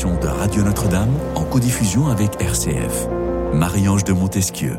de Radio Notre-Dame en codiffusion avec RCF. Marie-Ange de Montesquieu.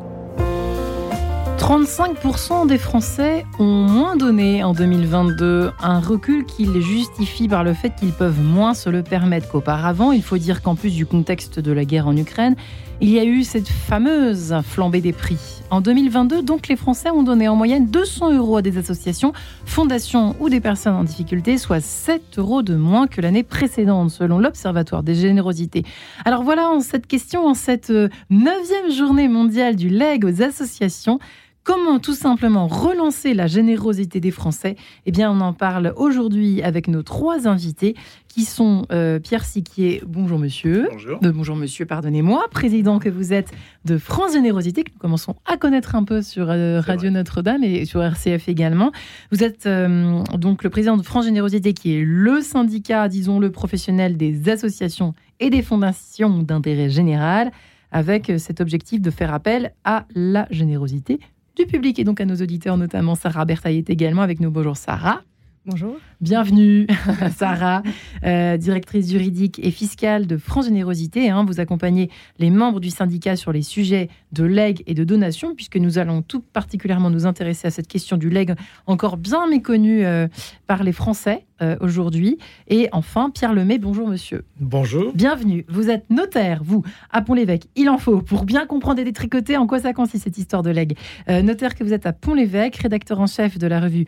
35% des Français ont moins donné en 2022, un recul qui les justifie par le fait qu'ils peuvent moins se le permettre qu'auparavant. Il faut dire qu'en plus du contexte de la guerre en Ukraine, il y a eu cette fameuse flambée des prix. En 2022, donc, les Français ont donné en moyenne 200 euros à des associations, fondations ou des personnes en difficulté, soit 7 euros de moins que l'année précédente, selon l'Observatoire des générosités. Alors voilà, en cette question, en cette euh, neuvième journée mondiale du leg aux associations, Comment tout simplement relancer la générosité des Français? Eh bien, on en parle aujourd'hui avec nos trois invités qui sont euh, Pierre Siquier, bonjour monsieur. Bonjour. De bonjour monsieur, pardonnez-moi, président que vous êtes de France Générosité, que nous commençons à connaître un peu sur euh, Radio Notre-Dame et sur RCF également. Vous êtes euh, donc le président de France Générosité, qui est le syndicat, disons-le, professionnel des associations et des fondations d'intérêt général, avec cet objectif de faire appel à la générosité du public et donc à nos auditeurs, notamment Sarah Bertaille est également avec nous. Bonjour Sarah. Bonjour. Bienvenue, Sarah, euh, directrice juridique et fiscale de France Générosité. Hein. vous accompagnez les membres du syndicat sur les sujets de legs et de donation, puisque nous allons tout particulièrement nous intéresser à cette question du leg, encore bien méconnue euh, par les Français euh, aujourd'hui. Et enfin, Pierre Lemay, bonjour monsieur. Bonjour. Bienvenue. Vous êtes notaire, vous, à Pont-l'Évêque. Il en faut pour bien comprendre et détricoter en quoi ça consiste cette histoire de leg. notaire que vous êtes à Pont-l'Évêque, rédacteur en chef de la revue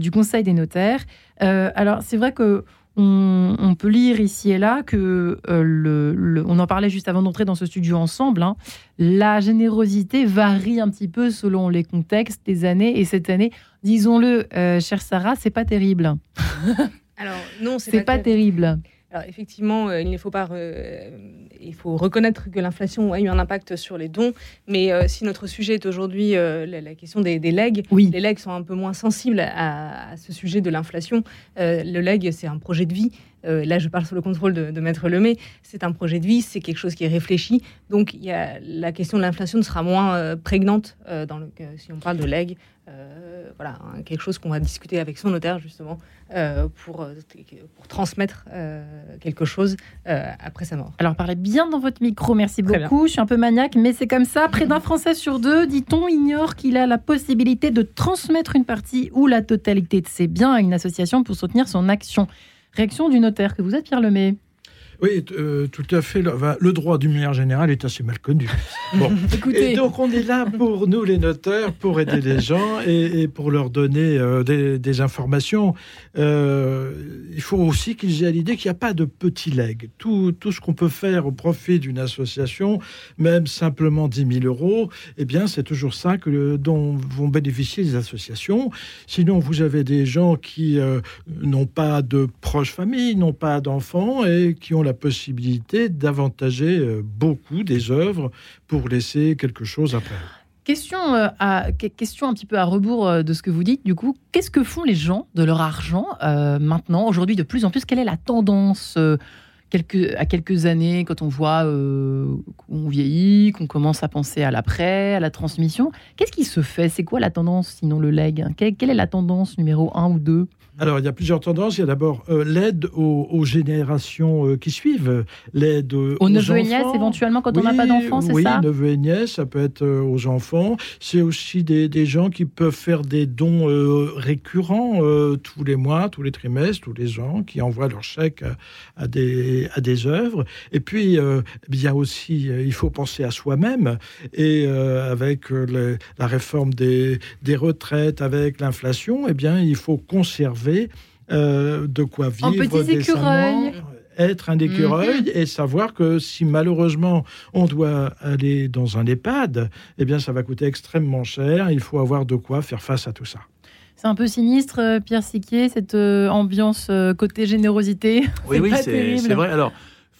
du Conseil des notaires. Euh, alors, c'est vrai que on, peut lire ici et là que euh, le, on en parlait juste avant d'entrer dans ce studio ensemble. Hein, la générosité varie un petit peu selon les contextes, les années. Et cette année, disons-le, euh, chère Sarah, c'est pas terrible. Alors non, c'est pas, pas terrible. Alors effectivement, il ne faut pas il faut reconnaître que l'inflation a eu un impact sur les dons, mais euh, si notre sujet est aujourd'hui euh, la, question des, legs, les legs sont un peu moins sensibles à, ce sujet de l'inflation. Euh, le leg, c'est un projet de vie. Là, je parle sous le contrôle de, de Maître Lemay. C'est un projet de vie, c'est quelque chose qui est réfléchi. Donc, y a, la question de l'inflation sera moins prégnante dans le, si on parle de legs. voilà, hein, quelque chose qu'on va discuter avec son notaire justement pour, pour transmettre quelque chose après sa mort. Alors, parlez bien dans votre micro, merci beaucoup. Je suis un peu maniaque, mais c'est comme ça. Près d'un Français sur deux, dit-on, ignore qu'il a la possibilité de transmettre une partie ou la totalité de ses biens à une association pour soutenir son action. Réaction du notaire que vous êtes, Pierre Lemay. Oui, euh, tout à fait. Le, droit du meilleur général est assez mal connu. Bon. Écoutez. Et donc on est là pour nous, les notaires, pour aider les gens et, pour leur donner euh, des, informations. Euh, il faut aussi qu'ils aient l'idée qu'il n'y a pas de petits legs. Tout, tout ce qu'on peut faire au profit d'une association, même simplement 10 000 euros, eh bien c'est toujours ça que, dont vont bénéficier les associations. Sinon, vous avez des gens qui n'ont pas de proches familles, n'ont pas d'enfants et qui ont la possibilité d'avantager euh, beaucoup des œuvres pour laisser quelque chose après. Question, euh, question un petit peu à rebours euh, de ce que vous dites, du coup, qu'est-ce que font les gens de leur argent maintenant, aujourd'hui, de plus en plus? Quelle est la tendance à quelques années, quand on voit qu'on vieillit, qu'on commence à penser à l'après, à la transmission? Qu'est-ce qui se fait? C'est quoi la tendance, sinon le leg quelle, quelle, est la tendance numéro 1 ou 2 alors, il y a plusieurs tendances. Il y a d'abord euh, l'aide aux, générations euh, qui suivent, l'aide aux, aux neveux et nièces, éventuellement, quand on n'a pas d'enfants, c'est ça? Oui, neveux et nièces, ça peut être euh, aux enfants. C'est aussi des, des, gens qui peuvent faire des dons récurrents tous les mois, tous les trimestres, tous les ans, qui envoient leur chèque à, des, à des œuvres. Et puis, il y a aussi, il faut penser à soi-même. Et avec la réforme des, des retraites, avec l'inflation, eh bien, il faut conserver euh, de quoi vivre. En être un écureuil mhm. et savoir que si malheureusement on doit aller dans un EHPAD, eh bien ça va coûter extrêmement cher. Il faut avoir de quoi faire face à tout ça. C'est un peu sinistre, euh, Pierre Siquier, cette euh, ambiance côté générosité. Oui, oui, c'est vrai. Alors,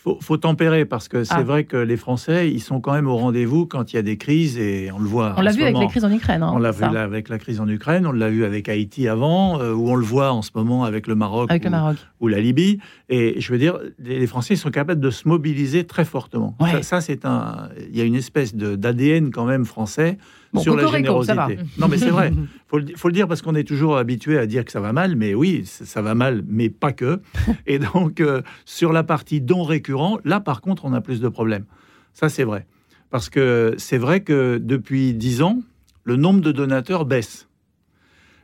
faut, faut tempérer parce que c'est ah. vrai que les Français, ils sont quand même au rendez-vous quand il y a des crises et on le voit. On l'a vu avec la crise en Ukraine. Hein, on l'a vu avec la crise en Ukraine, on l'a vu avec Haïti avant, euh, ou on le voit en ce moment avec le Maroc, avec ou, le Maroc. ou la Libye. Et je veux dire, les Français sont capables de se mobiliser très fortement. Ça, c'est un. Il y a une espèce d'ADN quand même français sur la générosité. Non, mais c'est vrai. Faut faut le dire parce qu'on est toujours habitué à dire que ça va mal, mais oui, ça va mal, mais pas que. Et donc, euh, sur la partie dons récurrents, là, par contre, on a plus de problèmes. Ça, c'est vrai. Parce que c'est vrai que depuis dix ans, le nombre de donateurs baisse.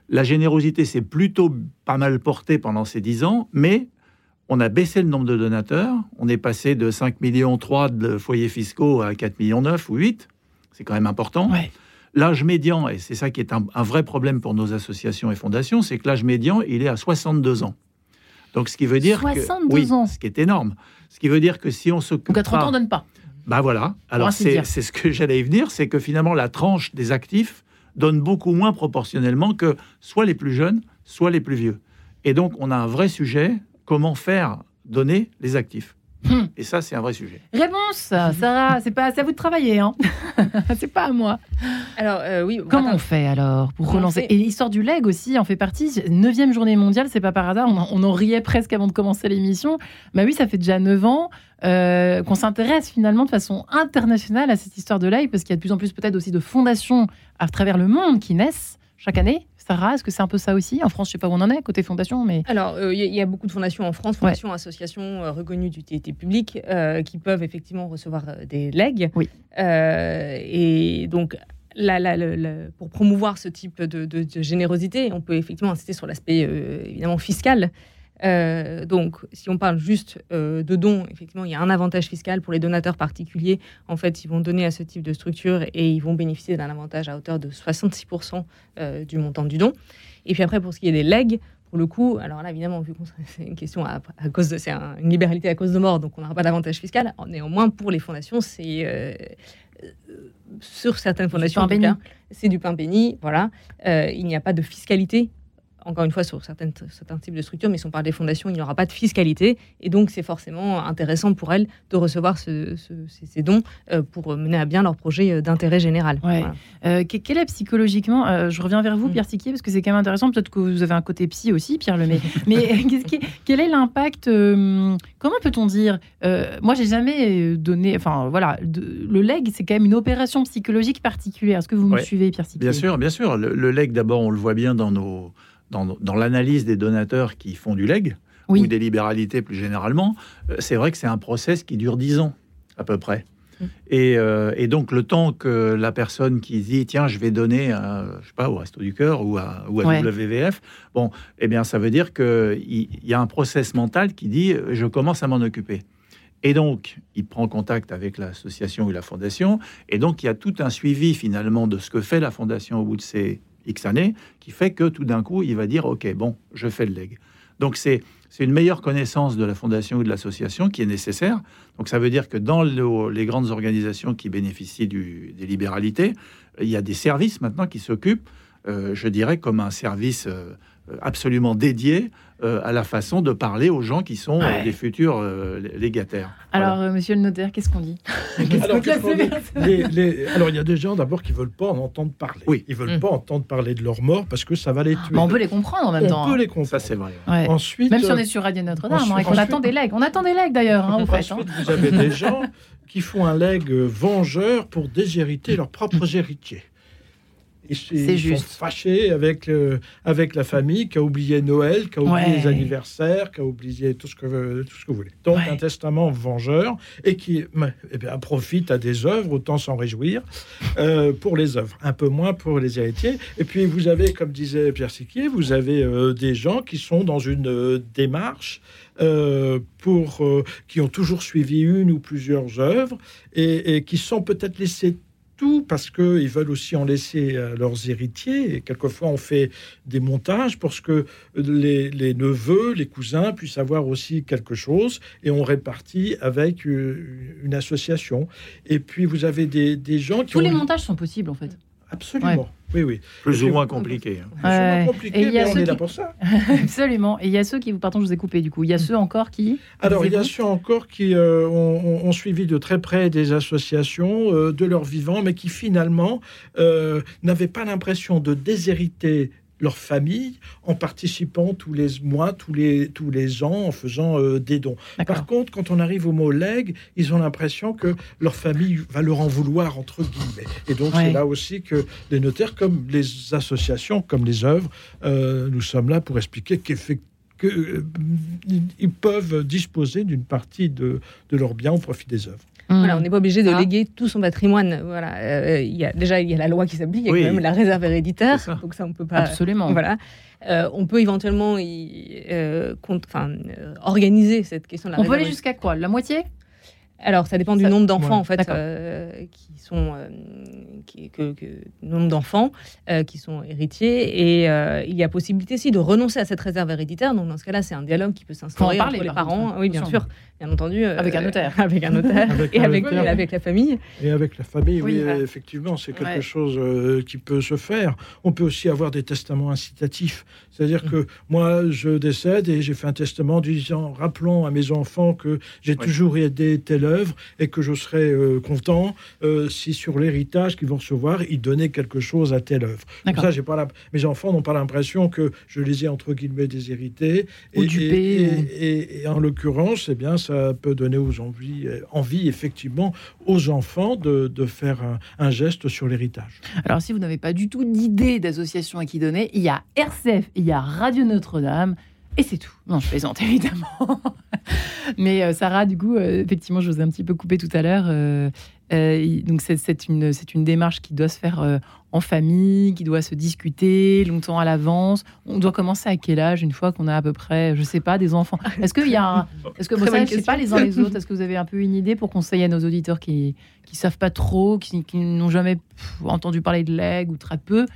La générosité s'est plutôt pas mal portée pendant ces dix ans, mais on a baissé le nombre de donateurs. On est passé de 5 millions 3 de foyers fiscaux à 4 millions 9 ou 8. C'est quand même important. L'âge médian, et c'est ça qui est un, vrai problème pour nos associations et fondations, c'est que l'âge médian, il est à 62 ans. Donc, ce qui veut dire 62 que, oui, ans. ce qui est énorme. Ce qui veut dire que si on s'occupe Donc à 30 ans, on donne pas. Ben voilà. Alors c'est ce que j'allais y venir, c'est que finalement la tranche des actifs donne beaucoup moins proportionnellement que soit les plus jeunes, soit les plus vieux. Et donc on a un vrai sujet comment faire donner les actifs. Hmm. Et ça, c'est un vrai sujet. Réponse, Sarah, c'est pas à vous de travailler, hein c'est pas à moi. Alors euh, oui. Comment on fait alors pour relancer? Et l'histoire du leg aussi en fait partie. Neuvième journée mondiale, c'est pas par hasard. On en, riait presque avant de commencer l'émission. Bah oui, ça fait déjà neuf ans euh, qu'on s'intéresse finalement de façon internationale à cette histoire de leg parce qu'il y a de plus en plus peut-être aussi de fondations à travers le monde qui naissent chaque année Sarah, est-ce que c'est un peu ça aussi? En France, je ne sais pas où on en est, côté fondation, mais... Alors, il euh, y, a beaucoup de fondations en France, fondations, associations euh, reconnues d'utilité publique, euh, qui peuvent effectivement recevoir des legs. Oui. et donc, pour promouvoir ce type de, de, générosité, on peut effectivement insister sur l'aspect évidemment fiscal. Euh, donc, si on parle juste euh, de dons, effectivement, il y a un avantage fiscal pour les donateurs particuliers. En fait, ils vont donner à ce type de structure et ils vont bénéficier d'un avantage à hauteur de 66% euh, du montant du don. Et puis après, pour ce qui est des legs, pour le coup, alors là, évidemment, vu que c'est une question à, cause de, c'est une libéralité à cause de mort, donc on n'aura pas d'avantage fiscal. Néanmoins, pour les fondations, c'est sur certaines fondations, c'est du pain béni. Voilà, il n'y a pas de fiscalité encore une fois, sur certaines, certains types de structures, mais si on parle des fondations, il n'y aura pas de fiscalité. Et donc, c'est forcément intéressant pour elles de recevoir ces, dons euh, pour mener à bien leur projet euh, d'intérêt général. Ouais. Euh, quel est psychologiquement, je reviens vers vous, mm. Pierre Siquier, parce que c'est quand même intéressant. Peut-être que vous avez un côté psy aussi, Pierre Lemay. mais quel est l'impact Comment peut-on dire Moi, j'ai jamais donné. Enfin, voilà, le leg, c'est quand même une opération psychologique particulière. Est-ce que vous me suivez, Pierre Siquier? Bien sûr, bien sûr. Le, le leg, d'abord, on le voit bien dans nos dans, l'analyse des donateurs qui font du leg, ou des libéralités plus généralement, euh, c'est vrai que c'est un process qui dure 10 ans, à peu près. Mm. Euh, et, donc, le temps que la personne qui dit tiens, je vais donner, à, je sais pas, au Resto du Cœur ou à, ou à WVF, bon, eh bien, ça veut dire qu'il y a un process mental qui dit je commence à m'en occuper. Et donc, il prend contact avec l'association ou la fondation, et donc il y a tout un suivi finalement de ce que fait la fondation au bout de ces X années, qui fait que tout d'un coup, il va dire, OK, bon, je fais le leg. Donc c'est une meilleure connaissance de la fondation ou de l'association qui est nécessaire. Donc ça veut dire que dans les grandes organisations qui bénéficient des libéralités, il y a des services maintenant qui s'occupent, euh, je dirais, comme un service euh, absolument dédié euh, à la façon de parler aux gens qui sont euh, des futurs euh, légataires. Alors, monsieur le notaire, qu'est-ce qu'on dit alors, il y a des gens d'abord qui veulent pas en entendre parler. Oui. Ils veulent mm. pas entendre parler de leur mort parce que ça va les tuer. on peut les comprendre en même temps. On peut hein. les comprendre. Ça, c'est vrai. Ensuite, même si on est sur Radio Notre-Dame, hein, on attend des legs. On attend des legs d'ailleurs. Hein, ensuite, hein. vous avez des gens qui font un leg vengeur pour déshériter leurs propres héritiers. Ils, juste. sont fâchés avec, euh, avec la famille qui a oublié Noël, qui a oublié les anniversaires, qui a oublié tout ce que, tout ce que vous voulez. Donc un testament vengeur et qui eh bien, profite à des œuvres, autant s'en réjouir, euh, pour les œuvres, un peu moins pour les héritiers. Et puis vous avez, comme disait Pierre Siquier, vous avez euh, des gens qui sont dans une démarche pour, qui ont toujours suivi une ou plusieurs œuvres et, et qui sont peut-être laissés parce qu'ils veulent aussi en laisser à leurs héritiers. Et quelquefois, on fait des montages pour que les, neveux, les cousins puissent avoir aussi quelque chose et on répartit avec euh, une association. Et puis, vous avez des, gens qui... Tous les montages sont possibles, en fait. Absolument. Oui, oui. Plus ou moins compliqué. Plus ou moins compliqué, mais on est là pour ça. Absolument. Et il y a ceux qui, pardon, je vous ai coupé du coup. Il y a ceux encore qui. Alors, il y a ceux encore qui euh, ont, suivi de très près des associations euh, de leur vivant, mais qui finalement euh, n'avaient pas l'impression de déshériter leur famille en participant tous les mois, tous les, tous les ans, en faisant euh, des dons. Par contre, quand on arrive au mot legs, ils ont l'impression que leur famille va leur en vouloir, entre guillemets. Et donc, c'est là aussi que les notaires, comme les associations, comme les œuvres, euh, nous sommes là pour expliquer qu'effectivement, qu'ils peuvent disposer d'une partie de, de leurs biens au profit des œuvres. Voilà, on n'est pas obligé de ah. léguer tout son patrimoine. Voilà, euh, il y a, déjà il y a la loi qui s'applique, il y a quand même la réserve héréditaire, donc ça on peut pas. Absolument. Voilà, euh, on peut éventuellement y, euh, organiser cette question. De la on peut aller jusqu'à quoi? La moitié? Alors, ça dépend du nombre d'enfants, en fait, euh, qui sont. Euh, qui, que, nombre d'enfants euh, qui sont héritiers. Et il y a possibilité aussi de renoncer à cette réserve héréditaire. Donc, dans ce cas-là, c'est un dialogue qui peut s'instaurer entre les parents. Oui, bien sûr. Bien entendu. avec un notaire. avec un notaire. et avec, avec, la famille. Et avec la famille, oui, effectivement, c'est quelque chose qui peut se faire. On peut aussi avoir des testaments incitatifs. C'est-à-dire que moi, je décède et j'ai fait un testament disant rappelons à mes enfants que j'ai toujours aidé telle œuvre et que je serais euh, content euh, si sur l'héritage qu'ils vont recevoir, ils donnaient quelque chose à telle œuvre. Comme ça, j'ai pas la... mes enfants n'ont pas l'impression que je les ai entre guillemets déshérités. Et, et, et, en l'occurrence, eh bien, ça peut donner aux envies, euh, envie effectivement aux enfants de, de faire un, geste sur l'héritage. Alors, si vous n'avez pas du tout d'idée d'association à qui donner, il y a RCF il y a Radio Notre-Dame. Et c'est tout. Non, je plaisante évidemment. Mais euh, Sarah, du coup, euh, effectivement, je vous ai un petit peu coupé tout à l'heure. Donc c'est une, une démarche qui doit se faire en famille, qui doit se discuter longtemps à l'avance. On doit commencer à quel âge une fois qu'on a à peu près, je sais pas, des enfants? Est-ce qu'il y a un... Est-ce que vous savez, je sais pas les uns les autres, est-ce que vous avez un peu une idée pour conseiller à nos auditeurs qui qui savent pas trop, qui, n'ont jamais entendu parler de l'aigle ou très peu,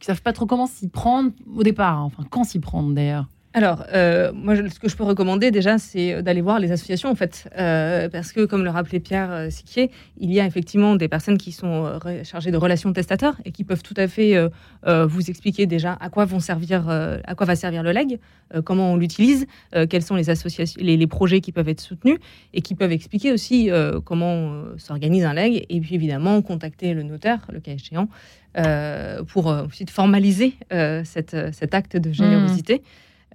qui savent pas trop comment s'y prendre au départ, hein. enfin quand s'y prendre d'ailleurs? Alors, euh, moi, ce que je peux recommander déjà, c'est d'aller voir les associations, en fait, euh, parce que, comme le rappelait Pierre euh, Siquier, il y a effectivement des personnes qui sont chargées de relations testateurs et qui peuvent tout à fait vous expliquer déjà à quoi vont servir, à quoi va servir le leg, comment on l'utilise, quels sont les associations, les, projets qui peuvent être soutenus et qui peuvent expliquer aussi comment s'organise un leg et puis évidemment contacter le notaire, le cas échéant, pour ensuite formaliser cet acte de générosité.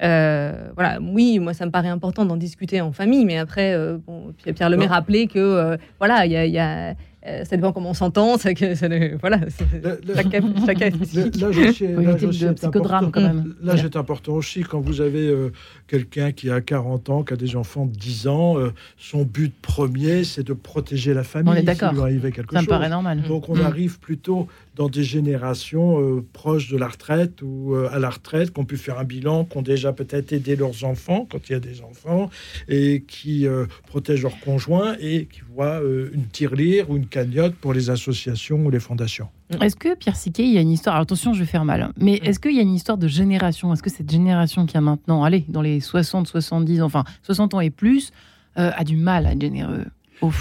Euh, voilà, oui, moi ça me paraît important d'en discuter en famille, mais après, euh, bon, Pierre Lemay rappelait que euh, voilà, il y a, euh, ça dépend comment on s'entend. Ça, ça, voilà, chaque, cas est spécifique. Là, c'est important aussi quand vous avez euh, quelqu'un qui a 40 ans, qui a des enfants de 10 ans. Euh, son but premier, c'est de protéger la famille. On est d'accord. Ça me paraît normal. Donc, on mm. arrive plutôt dans des générations proches de la retraite ou à la retraite, qui ont pu faire un bilan, qui ont déjà peut-être aidé leurs enfants quand il y a des enfants, et qui protègent leurs conjoints et qui voient une tirelire ou une cagnotte pour les associations ou les fondations. Est-ce que, Pierre Siquet, il y a une histoire, attention, je vais faire mal, mais est-ce qu'il y a une histoire de génération? Est-ce que cette génération qui a maintenant, allez, dans les 60, 70, enfin 60 ans et plus, euh, a du mal à être généreux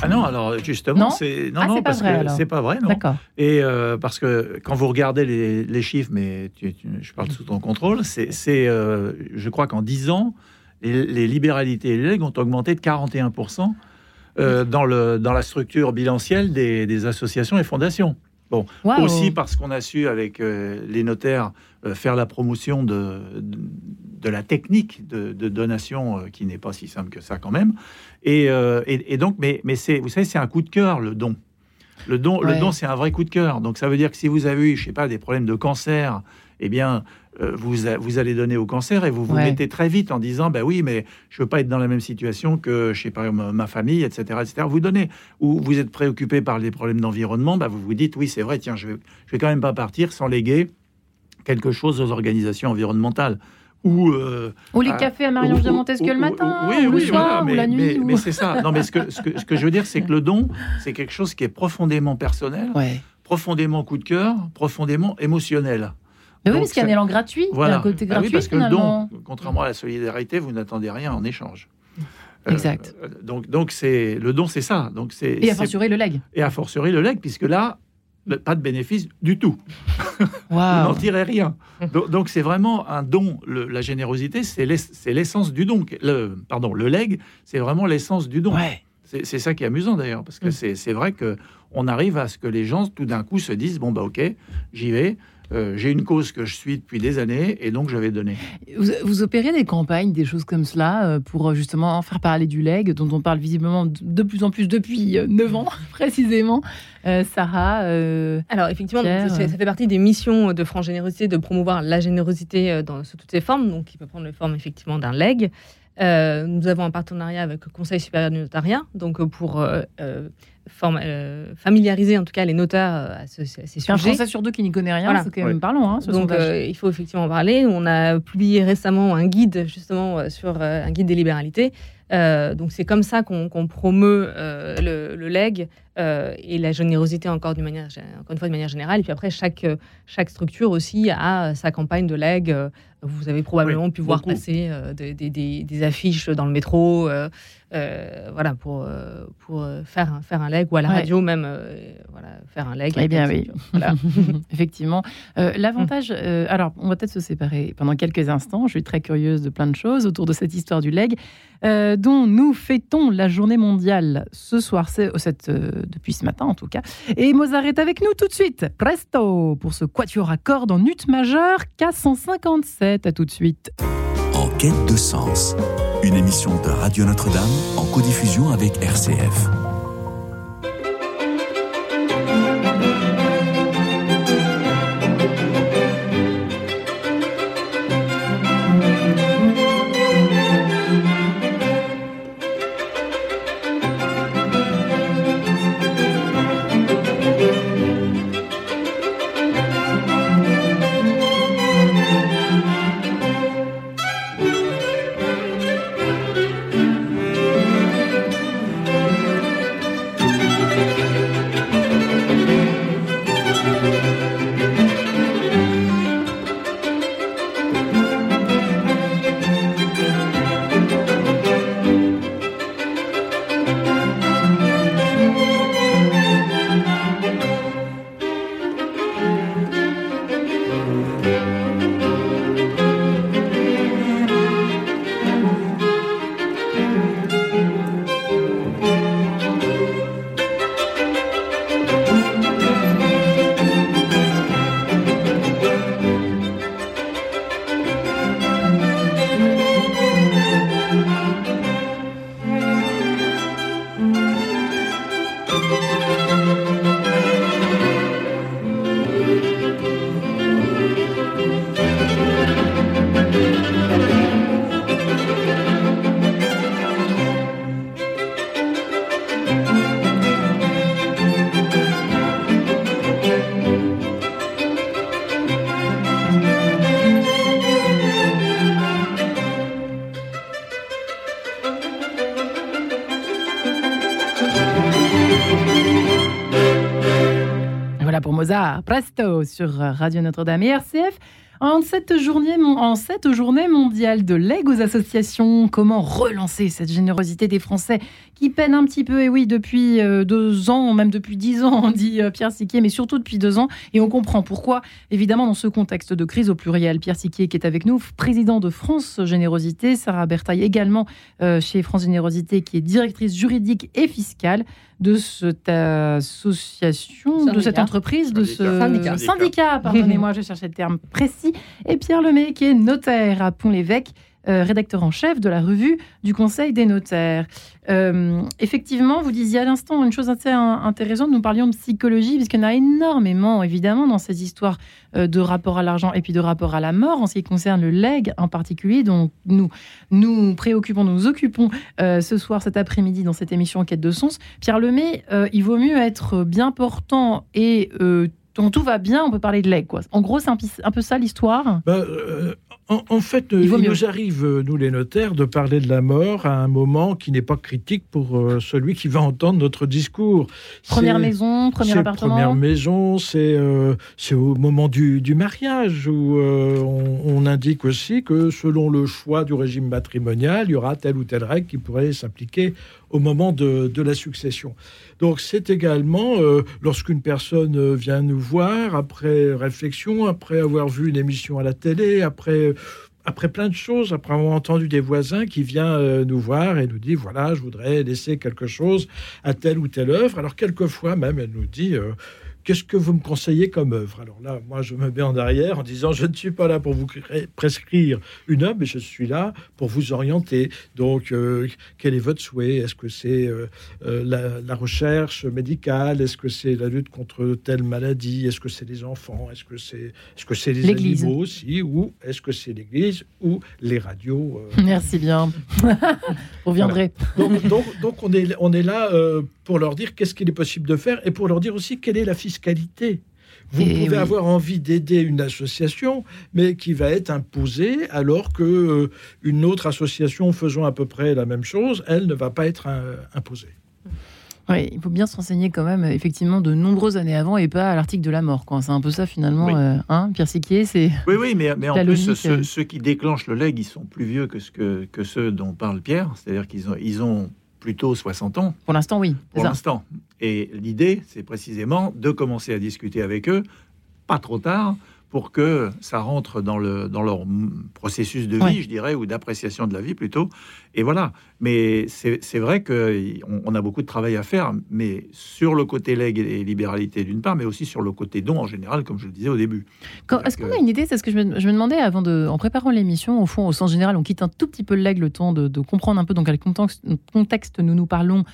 Ah non, alors justement, c'est non, ah, non, parce que c'est pas vrai, non. Et euh, parce que quand vous regardez les, chiffres, mais je parle sous ton contrôle, c'est, euh, je crois qu'en 10 ans, les, les libéralités et les legs ont augmenté de 41 euh, dans, le, dans la structure bilancielle des, associations et fondations. Bon, aussi parce qu'on a su avec euh, les notaires euh, faire la promotion de, de, la technique de, donation qui n'est pas si simple que ça quand même. Et, et, donc, mais, mais c'est, vous savez, c'est un coup de cœur le don. Le don, le don, c'est un vrai coup de cœur. Donc ça veut dire que si vous avez eu, je sais pas, des problèmes de cancer, eh bien, euh, vous, vous allez donner au cancer et vous vous mettez très vite en disant ben oui mais je veux pas être dans la même situation que je sais pas ma famille etc etc vous donnez ou vous êtes préoccupé par les problèmes d'environnement ben vous vous dites oui c'est vrai tiens je vais, je vais quand même pas partir sans léguer quelque chose aux organisations environnementales ou, euh, ou les cafés à Marion de Montesquieu le matin, oui, ou le soir, mais, ou la nuit. Mais, c'est ça. Non, mais ce que, ce que, ce, que, je veux dire, c'est que le don, c'est quelque chose qui est profondément personnel, profondément coup de cœur, profondément émotionnel. Mais oui, parce qu'il y a un élan gratuit, voilà. un côté gratuit. Ah oui, parce que le don, contrairement à la solidarité, vous n'attendez rien en échange. Exact. Euh, donc, donc c'est le don, c'est ça. Donc c'est et à fortiori le leg. Et à fortiori le leg, puisque là, pas de bénéfice du tout. Wow. vous n'en tirez rien. Donc c'est vraiment un don. la générosité, c'est l'essence du don. Le, pardon, le leg, c'est vraiment l'essence du don. Ouais. C'est ça qui est amusant d'ailleurs, parce que mm. c'est vrai que on arrive à ce que les gens tout d'un coup se disent bon bah ok, j'y vais. Euh, j'ai une cause que je suis depuis des années et donc je vais donner. Vous, opérez des campagnes, des choses comme cela, euh, pour justement faire parler du leg, dont on parle visiblement de plus en plus depuis 9 ans, précisément. Sarah Alors, effectivement, ça fait partie des missions de France Générosité de promouvoir la générosité dans, sous toutes ses formes, donc qui peut prendre la forme effectivement d'un leg. Euh, nous avons un partenariat avec le Conseil supérieur du notariat, donc euh, pour euh, familiariser en tout cas les notaires à, ce, ces sujets. Un Français sur deux qui n'y connaît rien, c'est quand même parlons. Hein, donc il faut effectivement en parler. On a publié récemment un guide justement sur un guide des libéralités. donc c'est comme ça qu'on promeut le, le, leg et la générosité encore, manière, encore une fois de manière générale. Et puis après, chaque, chaque structure aussi a sa campagne de leg vous avez probablement pu voir passer euh, des, affiches dans le métro, euh, euh, voilà, pour, pour faire, faire un leg, ou à la radio même, voilà, faire un leg. Eh bien oui, effectivement. L'avantage, alors on va peut-être se séparer pendant quelques instants, je suis très curieuse de plein de choses autour de cette histoire du leg, dont nous fêtons la journée mondiale ce soir, cette, depuis ce matin en tout cas. Et Mozart est avec nous tout de suite, presto, pour ce quatuor à cordes en ut majeur K157. À tout de suite. En quête de sens, une émission de Radio Notre-Dame en codiffusion avec RCF. Sur Radio Notre-Dame et RCF. En cette, journée, en cette journée mondiale de l'aide aux associations, comment relancer cette générosité des Français qui peinent un petit peu, et oui, depuis euh, deux ans, même depuis dix ans, dit euh, Pierre Siquier, mais surtout depuis deux ans, et on comprend pourquoi, évidemment, dans ce contexte de crise au pluriel. Pierre Siquier qui est avec nous, président de France Générosité, Sarah Bertaille également euh, chez France Générosité, qui est directrice juridique et fiscale de cette association, de cette entreprise, de ce syndicat, syndicat pardonnez-moi, je cherchais le terme précis, et Pierre Lemay qui est notaire à Pont-l'Évêque euh, rédacteur en chef de la revue du Conseil des notaires. Euh, effectivement, vous disiez à l'instant une chose assez intéressante, nous parlions de psychologie, puisqu'il y en a énormément, évidemment, dans ces histoires euh, de rapport à l'argent et puis de rapport à la mort, en ce qui concerne le leg en particulier, dont nous nous préoccupons, nous, nous occupons ce soir, cet après-midi, dans cette émission Quête de sens. Pierre Lemay, il vaut mieux être bien portant et donc tout va bien, on peut parler de leg. Quoi. En gros, c'est un, peu ça l'histoire? Bah, en, fait, il, nous arrive, euh, nous les notaires, de parler de la mort à un moment qui n'est pas critique pour euh, celui qui va entendre notre discours. Première maison, premier appartement. Première maison, c'est euh, au moment du, du mariage où on, indique aussi que selon le choix du régime matrimonial, il y aura telle ou telle règle qui pourrait s'appliquer au moment de, de, la succession. Donc c'est également lorsqu'une personne vient nous voir après réflexion, après avoir vu une émission à la télé, après après plein de choses, après avoir entendu des voisins qui viennent euh, nous voir et nous dit voilà, je voudrais laisser quelque chose à telle ou telle œuvre. Alors quelquefois même, elle nous dit euh, qu'est-ce que vous me conseillez comme œuvre? Alors là, moi, je me mets en arrière en disant, je ne suis pas là pour vous prescrire une œuvre, mais je suis là pour vous orienter. Donc, euh, quel est votre souhait? Est-ce que c'est euh, euh, la, recherche médicale? Est-ce que c'est la lutte contre telle maladie? Est-ce que c'est les enfants? Est-ce que c'est est-ce que c'est les animaux aussi? Ou est-ce que c'est l'Église? Ou les radios Merci bien. on viendrait. Donc, donc, on est on est là pour leur dire qu'est-ce qu'il est possible de faire et pour leur dire aussi quelle est la fiscalité. Vous pouvez avoir envie d'aider une association, mais qui va être imposée, alors que euh, une autre association faisant à peu près la même chose, elle ne va pas être euh, imposée. Oui, il faut bien se renseigner quand même, effectivement, de nombreuses années avant et pas à l'article de la mort. C'est un peu ça finalement, euh, hein, Pierre Siquier, c'est. Oui, oui, mais, mais en plus, ceux, qui déclenchent le leg, ils sont plus vieux que, ce que, que ceux dont parle Pierre. C'est-à-dire qu'ils ont, ils ont plutôt 60 ans. Pour l'instant, oui. Pour l'instant. Et l'idée, c'est précisément de commencer à discuter avec eux, pas trop tard, pour que ça rentre dans, le, dans leur processus de vie, je dirais, ou d'appréciation de la vie plutôt. Et voilà. Mais c'est vrai qu'on on a beaucoup de travail à faire, mais sur le côté leg et libéralité d'une part, mais aussi sur le côté don en général, comme je le disais au début. Est-ce qu'on a une idée C'est ce que je me, je me, demandais avant de, en préparant l'émission. Au fond, au sens général, on quitte un tout petit peu le leg, le temps de, de comprendre un peu dans quel contexte, contexte nous nous parlons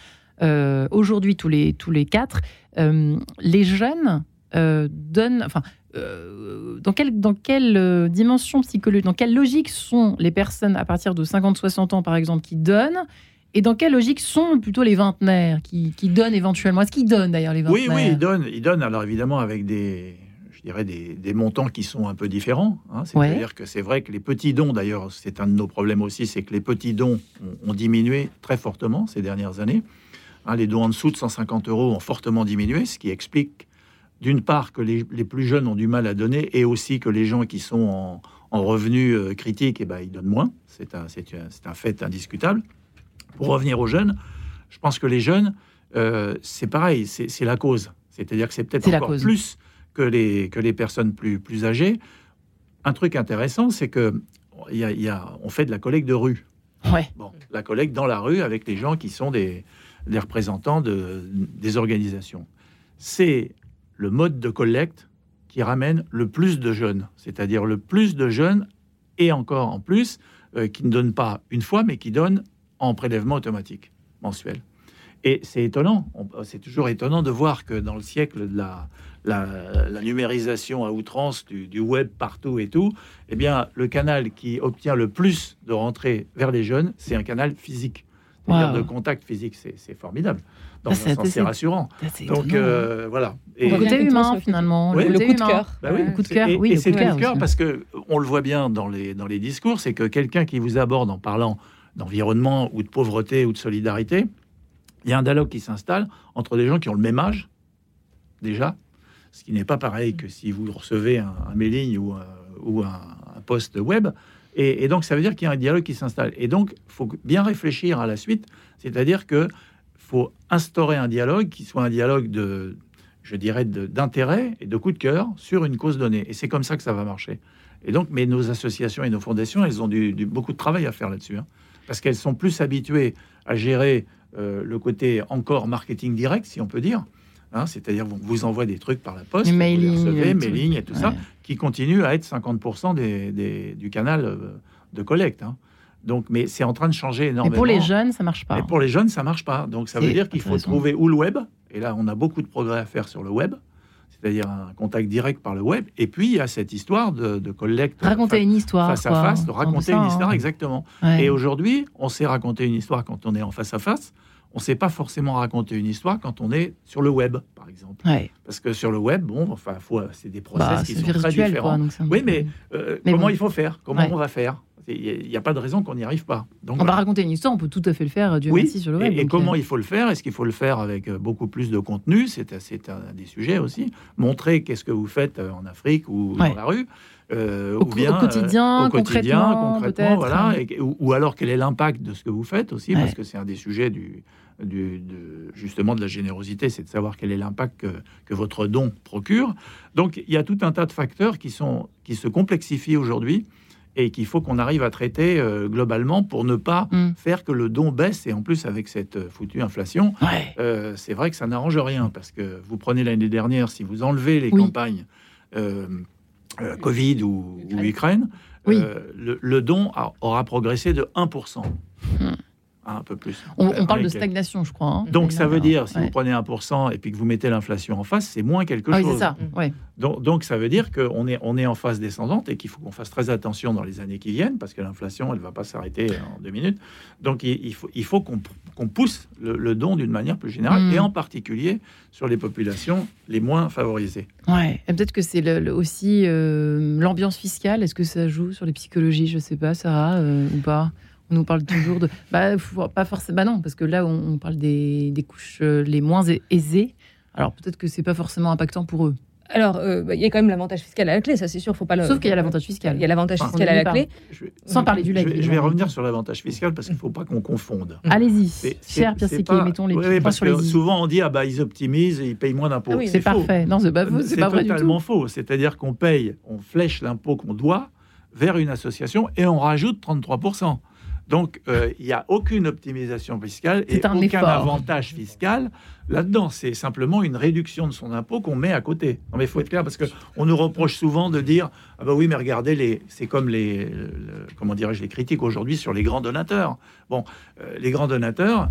euh, aujourd'hui tous les, tous les quatre. Euh, les jeunes euh, donnent, enfin, euh, dans quelle, dans quelle euh, dimension psychologique, dans quelle logique sont les personnes à partir de 50-60 ans, par exemple, qui donnent? Et dans quelle logique sont plutôt les vingtenaires qui, qui donnent éventuellement? Est-ce qu'ils donnent d'ailleurs les vingtenaires Oui, oui, ils donnent, ils donnent. Alors évidemment avec des, je dirais des, des montants qui sont un peu différents. Hein. C'est-à-dire que c'est vrai que les petits dons, d'ailleurs, c'est un de nos problèmes aussi, c'est que les petits dons ont, diminué très fortement ces dernières années. Hein, les dons en dessous de 150 euros ont fortement diminué, ce qui explique d'une part que les, plus jeunes ont du mal à donner et aussi que les gens qui sont en, en revenus euh, critiques, eh ben, ils donnent moins. C'est un, un, fait indiscutable. Pour revenir aux jeunes, je pense que les jeunes, euh, c'est pareil, c'est la cause. C'est-à-dire que c'est peut-être encore plus que les, que les personnes plus, plus âgées. Un truc intéressant, c'est que y a, y a, on fait de la collecte de rue. Ouais. Bon, la collecte dans la rue avec les gens qui sont des, des représentants de, des organisations. C'est le mode de collecte qui ramène le plus de jeunes, c'est-à-dire le plus de jeunes et encore en plus euh, qui ne donnent pas une fois, mais qui donnent en prélèvement automatique mensuel. Et c'est étonnant, c'est toujours étonnant de voir que dans le siècle de la, la, numérisation à outrance du, web partout et tout, eh bien, le canal qui obtient le plus de rentrées vers les jeunes, c'est un canal physique, c'est-à-dire de contact physique. C'est formidable dans c'est rassurant. Donc euh, voilà. Et, le côté humain finalement, le, coup de cœur. Bah oui, le coup de cœur. Et, oui, et c'est le coup de cœur parce que on le voit bien dans les dans les discours, c'est que quelqu'un qui vous aborde en parlant d'environnement ou de pauvreté ou de solidarité, il y a un dialogue qui s'installe entre des gens qui ont le même âge déjà, ce qui n'est pas pareil que si vous recevez un, mailing ou, un, ou un, un post web. Et, et, donc, ça veut dire qu'il y a un dialogue qui s'installe. Et donc, il faut bien réfléchir à la suite, c'est-à-dire que faut instaurer un dialogue qui soit un dialogue de, je dirais, d'intérêt et de coup de cœur sur une cause donnée. Et c'est comme ça que ça va marcher. Et donc, mais nos associations et nos fondations, elles ont du, beaucoup de travail à faire là-dessus, hein. parce qu'elles sont plus habituées à gérer euh, le côté encore marketing direct, si on peut dire. Hein, c'est-à-dire, vous, vous envoie des trucs par la poste, vous recevez, mailing et tout ça, qui continue à être 50% des, du canal euh, de collecte. Hein. Donc, mais c'est en train de changer énormément. Et pour les jeunes, ça marche pas. Et pour les jeunes, ça marche pas. Donc, ça veut dire qu'il faut trouver où le web. Et là, on a beaucoup de progrès à faire sur le web, c'est-à-dire un contact direct par le web. Et puis, il y a cette histoire de, de collecte. Raconter une histoire. Face à face, de raconter une histoire, hein. exactement. Et aujourd'hui, on sait raconter une histoire quand on est en face à face. On ne sait pas forcément raconter une histoire quand on est sur le web, par exemple. Parce que sur le web, bon, enfin, c'est des process bah, qui sont très différents. oui, mais, euh, comment il faut faire? Comment on va faire? Il n'y a, pas de raison qu'on n'y arrive pas. Donc, on va raconter une histoire, on peut tout à fait le faire, Dieu oui, sur le web. Et, comment euh, il faut le faire? Est-ce qu'il faut le faire avec euh, beaucoup plus de contenu? C'est un des sujets aussi. Montrer qu'est-ce que vous faites euh, en Afrique ou dans la rue. ou bien, au quotidien, concrètement, concrètement voilà, ou, alors quel est l'impact de ce que vous faites aussi, parce que c'est un des sujets du, du de, justement de la générosité, c'est de savoir quel est l'impact que, que, votre don procure. Donc il y a tout un tas de facteurs qui, sont, qui se complexifient aujourd'hui et qu'il faut qu'on arrive à traiter euh, globalement pour ne pas mm. faire que le don baisse. Et en plus, avec cette euh, foutue inflation, euh, c'est vrai que ça n'arrange rien parce que vous prenez l'année dernière, si vous enlevez les campagnes Covid ou, Ukraine, le, don aura progressé de 1% un peu plus. On, parle de stagnation, je crois. Hein. Donc ça veut dire, si vous prenez 1% et puis que vous mettez l'inflation en face, c'est moins quelque ah chose. c'est ça. Mm. Donc, donc, ça veut dire qu'on est, on est en phase descendante et qu'il faut qu'on fasse très attention dans les années qui viennent parce que l'inflation, elle ne va pas s'arrêter en deux minutes. Donc il, faut, il faut qu'on pousse le, don d'une manière plus générale mm. et en particulier sur les populations les moins favorisées. Ouais. Peut-être que c'est aussi euh, l'ambiance fiscale. Est-ce que ça joue sur les psychologies? Je ne sais pas, Sarah, euh, ou pas? On nous parle toujours de. Bah, pas forcément. Bah non, parce que là, on, parle des, couches euh, les moins aisées. Alors peut-être que c'est pas forcément impactant pour eux. Alors, euh, bah, il y a quand même l'avantage fiscal à la clé, ça c'est sûr, faut pas le... Sauf qu'il y a l'avantage fiscal. Il y a l'avantage fiscal à la clé. Sans parler du leg. Je vais, revenir sur l'avantage fiscal parce qu'il ne faut pas qu'on confonde. Allez-y, cher Pierre Séquier, mettons les oui, parce que souvent on dit ah bah ils optimisent, ils payent moins d'impôts. Ah c'est parfait. Non, c'est pas faux. C'est totalement faux. C'est-à-dire qu'on paye, on flèche l'impôt qu'on doit vers une association et on rajoute 33 donc, euh, il n'y a aucune optimisation fiscale et aucun avantage fiscal là-dedans. C'est simplement une réduction de son impôt qu'on met à côté. Non, mais il faut être clair parce qu'on nous reproche souvent de dire Ah, bah oui, mais regardez, les, c'est comme les, comment dirais-je, les critiques aujourd'hui sur les grands donateurs. Bon, euh, les grands donateurs,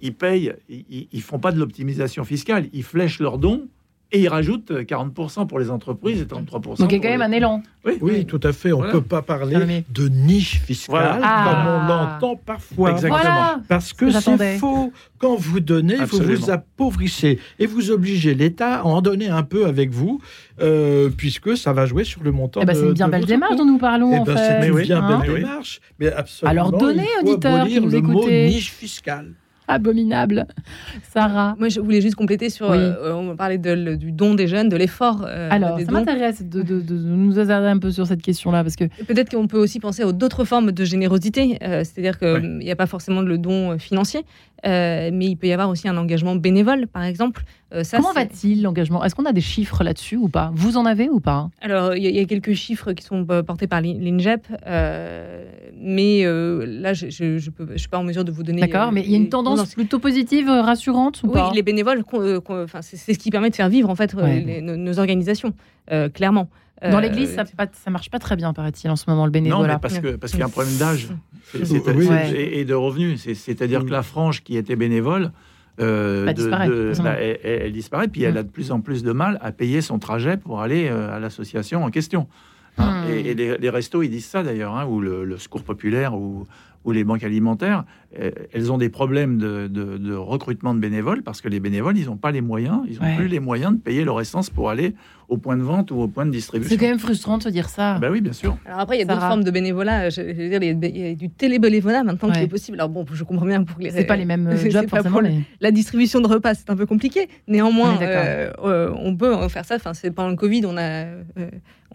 ils payent, ils, ne font pas de l'optimisation fiscale, ils flèchent leurs dons et il rajoute 40% pour les entreprises et 33%. Donc il y a quand même un élan. Oui, tout à fait. On ne peut pas parler de niche fiscale comme on ah. l'entend parfois. Exactement. Parce que c'est faux. Quand vous donnez, vous vous appauvrissez et vous obligez l'État à en donner un peu avec vous, euh, puisque ça va jouer sur le montant. Eh ben, c'est une bien belle démarche dont nous parlons. Eh ben, c'est une bien belle démarche. Mais absolument, Alors donnez, auditeurs, qui nous le mot niche fiscale abominable. Sarah Moi, je voulais juste compléter sur. Euh, on parlait de, du don des jeunes, de l'effort. Euh, Alors, ça m'intéresse de, de, nous hasarder un peu sur cette question-là. parce que Peut-être qu'on peut aussi penser aux d'autres formes de générosité. Euh, c'est-à-dire qu'il n'y a pas forcément le don financier. Euh, mais il peut y avoir aussi un engagement bénévole, par exemple. Euh, ça, Comment va-t-il l'engagement? Est-ce qu'on a des chiffres là-dessus ou pas? Vous en avez ou pas? Alors, il y, a quelques chiffres qui sont euh, portés par l'INGEP, mais là, je ne suis pas en mesure de vous donner. D'accord, mais il y a une tendance plutôt positive, rassurante ou Oui, les bénévoles, c'est ce qui permet de faire vivre en fait nos, organisations, clairement. Dans l'Église, ça, ne marche pas très bien, paraît-il, en ce moment, le bénévolat. Non, parce qu'il parce qu'il y a un problème d'âge et, de revenus. C'est-à-dire que la frange qui était bénévole, euh, bah, elle, disparaît, puis elle a de plus en plus de mal à payer son trajet pour aller euh, à l'association en question. Hein, hmm. Et, les, restos, ils disent ça d'ailleurs, hein, ou le, secours populaire, ou, ou les banques alimentaires, euh, elles ont des problèmes de, recrutement de bénévoles parce que les bénévoles, ils n'ont pas les moyens, ils n'ont plus les moyens de payer leur essence pour aller au point de vente ou au point de distribution. C'est quand même frustrant de se dire ça. Ben oui, bien sûr. Alors après, il y a d'autres formes de bénévolat. Je, veux dire, il y a du télébénévolat maintenant qui est possible. Alors bon, je comprends bien pour les. C'est pas les mêmes jobs forcément. La distribution de repas, c'est un peu compliqué. Néanmoins, euh, euh, on peut faire ça. Enfin, c'est pendant le Covid, on a,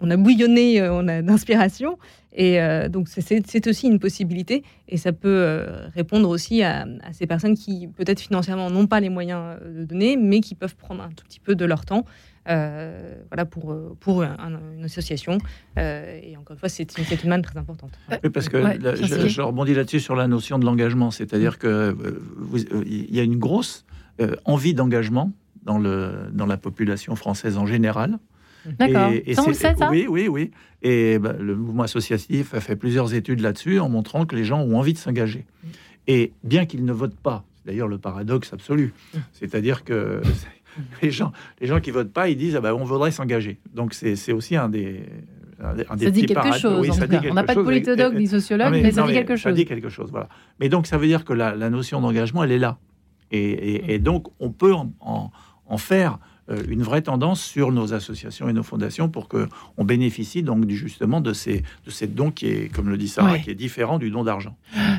on a bouillonné, on a d'inspiration. Et euh, donc, c'est aussi une possibilité et ça peut euh, répondre aussi à, ces personnes qui, peut-être financièrement, n'ont pas les moyens euh, de donner, mais qui peuvent prendre un tout petit peu de leur temps voilà, pour, pour une association. et encore une fois, c'est une, manne très importante. Oui, parce que je, rebondis là-dessus sur la notion de l'engagement, c'est-à-dire qu'il y a une grosse envie d'engagement dans, dans la population française en général. D'accord. Ça, ça Oui, oui, oui. Et bah, le mouvement associatif a fait plusieurs études là-dessus en montrant que les gens ont envie de s'engager. Et bien qu'ils ne votent pas, c'est d'ailleurs le paradoxe absolu, c'est-à-dire que les gens, les gens qui votent pas, ils disent ah bah, on voudrait s'engager. Donc c'est aussi un des, un des ça dit quelque chose. on n'a pas de politologue ni sociologue, mais, ça dit quelque chose. Ça dit quelque chose, voilà. Mais donc ça veut dire que la, notion d'engagement, elle est là. Et, donc on peut en, en faire une vraie tendance sur nos associations et nos fondations pour que on bénéficie donc justement de ces de ces dons qui est, comme le dit Sarah, qui est différent du don d'argent.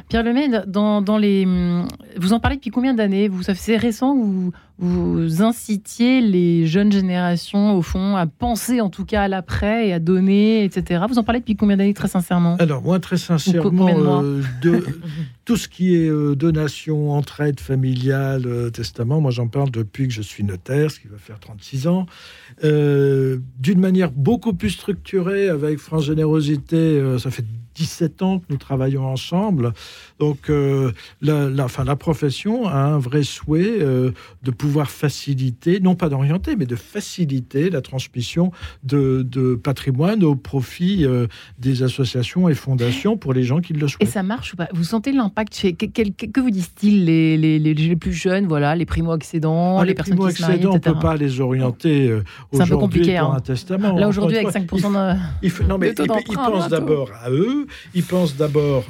Pierre Lemay, dans, dans les, vous en parlez depuis combien d'années? Vous c'est récent ou vous incitiez les jeunes générations, au fond, à penser en tout cas à l'après et à donner, etc. Vous en parlez depuis combien d'années, très sincèrement? Alors, moi, très sincèrement, euh, de, tout ce qui est euh, donation, entraide familiale, euh, testament, moi, j'en parle depuis que je suis notaire, ce qui va faire 36 ans, d'une manière beaucoup plus structurée, avec France Générosité, ça fait 17 ans que nous travaillons ensemble. Donc, la, la, enfin, la profession a un vrai souhait de pouvoir faciliter, non pas d'orienter, mais de faciliter la transmission de, de patrimoine au profit euh, des associations et fondations pour les gens qui le souhaitent. Et ça marche ou pas? Vous sentez l'impact chez que, que, vous disent-ils les, les, les, plus jeunes, voilà, les primo-accédants, ah, les, personnes qui se marient, on ne peut pas les orienter aujourd'hui pour hein. un testament. Là aujourd'hui, avec 5% de, il non, mais ils, pensent d'abord à eux, ils pensent d'abord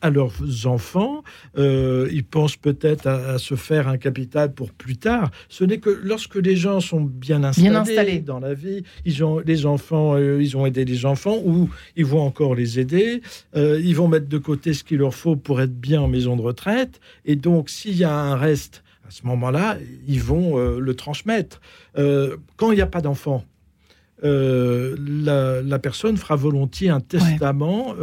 à leurs enfants, euh, ils pensent peut-être à, se faire un capital pour plus tard. Ce n'est que lorsque les gens sont bien installés, dans la vie, ils ont les enfants, euh, ils ont aidé les enfants ou ils vont encore les aider. Euh, ils vont mettre de côté ce qu'il leur faut pour être bien en maison de retraite. Et donc, s'il y a un reste à ce moment-là, ils vont le transmettre. quand il n'y a pas d'enfants, la, personne fera volontiers un testament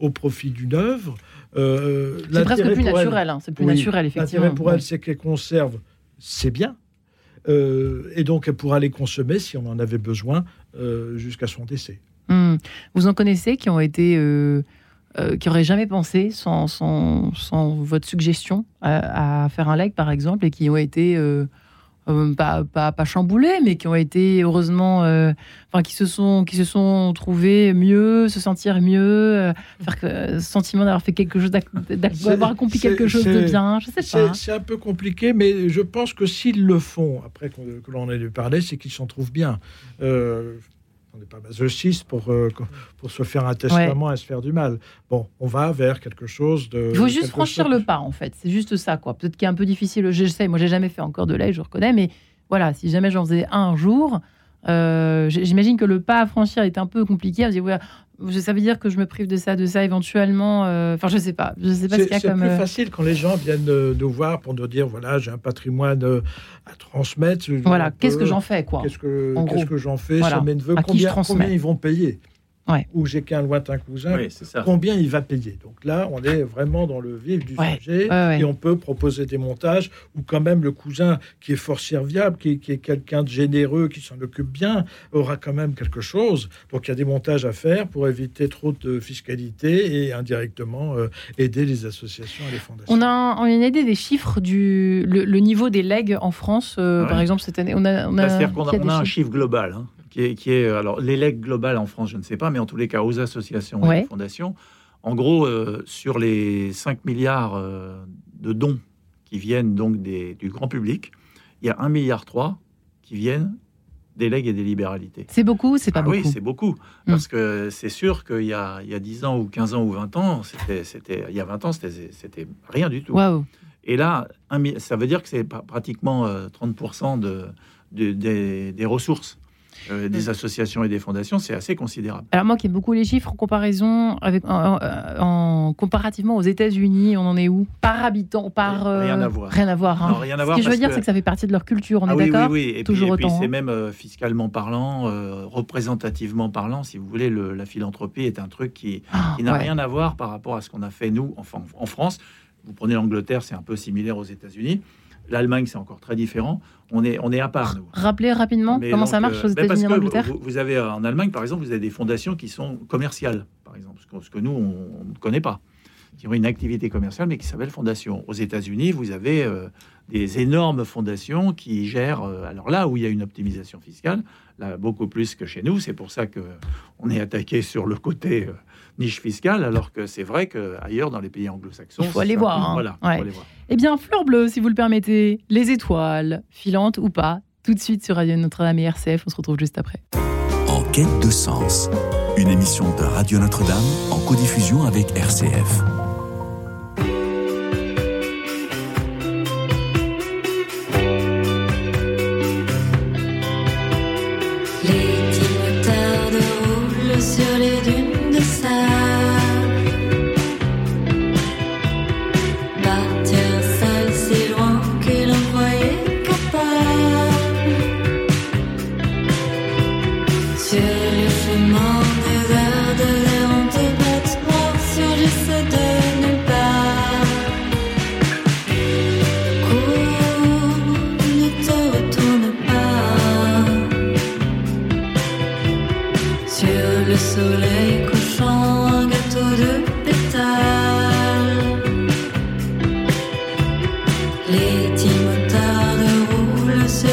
au profit d'une œuvre euh, c'est presque plus naturel, hein, c'est plus naturel, effectivement. L'intérêt pour elle, c'est qu'elle conserve c'est bien. Euh, et donc, elle pourra les consommer si on en avait besoin euh, jusqu'à son décès. Hmm. Vous en connaissez qui ont été. qui n'auraient jamais pensé, sans, sans, sans, votre suggestion, à, faire un leg, par exemple, et qui ont été euh, pas, pas, pas, chamboulés, mais qui ont été heureusement, euh, enfin, qui se sont, qui se sont trouvés mieux, se sentir mieux, euh, faire que, sentiment d'avoir fait quelque chose, d'avoir accompli quelque chose de bien. Je sais pas. C'est un peu compliqué, mais je pense que s'ils le font, après que, l'on ait dû parler, c'est qu'ils s'en trouvent bien on n'est pas masochiste pour, euh, pour se faire un testament et se faire du mal. Bon, on va vers quelque chose de. Il faut juste franchir le pas, en fait. C'est juste ça, quoi. Peut-être qu'il est un peu difficile. Je sais, moi, j'ai jamais fait encore de lait, je reconnais, mais voilà, si jamais j'en faisais un jour, euh, j'imagine que le pas à franchir est un peu compliqué. Ouais, ça veut dire que je me prive de ça, de ça éventuellement. Euh, enfin, je sais pas. Je sais pas ce qu'il y a comme. C'est plus facile quand les gens viennent nous voir pour nous dire voilà, j'ai un patrimoine à transmettre. Voilà, qu'est-ce que j'en fais, quoi Qu'est-ce que, qu'est-ce que j'en fais? Voilà. mes neveux combien, combien ils vont payer? Ou j'ai qu'un lointain cousin, combien il va payer? Donc là, on est vraiment dans le vif du sujet et on peut proposer des montages où quand même le cousin qui est fort serviable, qui, est quelqu'un de généreux, qui s'en occupe bien, aura quand même quelque chose. Donc il y a des montages à faire pour éviter trop de fiscalité et indirectement euh, aider les associations et les fondations. On a, on a une idée des chiffres du le, niveau des legs en France, euh, par exemple cette année. On a, on a, bah, qu'on a, un chiffre global. Hein qui est, qui est alors les legs globales en France, je ne sais pas, mais en tous les cas aux associations et aux fondations. En gros, euh, sur les 5 milliards euh, de dons qui viennent donc des, du grand public, il y a 1 milliard 3 qui viennent des legs et des libéralités. C'est beaucoup, c'est pas ah beaucoup. Oui, c'est beaucoup. Hmm. Parce que c'est sûr qu'il y a, il y a 10 ans ou 15 ans ou 20 ans, c'était, c'était, il y a 20 ans, c'était, c'était rien du tout. Et là, ça veut dire que c'est pratiquement 30% euh, de, des, des ressources euh, des associations et des fondations, c'est assez considérable. Alors moi qui aime beaucoup les chiffres en comparaison avec en, comparativement aux États-Unis, on en est où? Par habitant, par rien à voir. Rien à voir. Hein. rien à voir Ce que je veux dire, c'est que ça fait partie de leur culture. On ah est d'accord? Oui, oui, Et Toujours puis, c'est même euh, fiscalement parlant, euh, représentativement parlant, si vous voulez, la philanthropie est un truc qui, ah, n'a rien à voir par rapport à ce qu'on a fait nous, enfin en France. Vous prenez l'Angleterre, c'est un peu similaire aux États-Unis. L'Allemagne, c'est encore très différent. On est, on est à part, nous. Rappelez rapidement comment ça marche aux euh, États-Unis et en Angleterre. Vous, avez euh, en Allemagne, par exemple, vous avez des fondations qui sont commerciales, par exemple, ce que, nous, on ne connaît pas, qui ont une activité commerciale, mais qui s'appelle fondation. Aux États-Unis, vous avez euh, des énormes fondations qui gèrent. alors là où il y a une optimisation fiscale, là, beaucoup plus que chez nous. C'est pour ça que on est attaqué sur le côté niche fiscale, alors que c'est vrai qu'ailleurs, dans les pays anglo-saxons, il faut aller voir. Hein. Voilà, faut aller voir. Eh bien, Fleur Bleue, si vous le permettez, les étoiles, filantes ou pas, tout de suite sur Radio Notre-Dame et RCF. On se retrouve juste après. En quête de sens, une émission de Radio Notre-Dame en codiffusion avec RCF.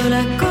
sola cosa.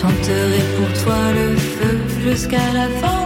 chanterai pour toi le feu jusqu'à la fin.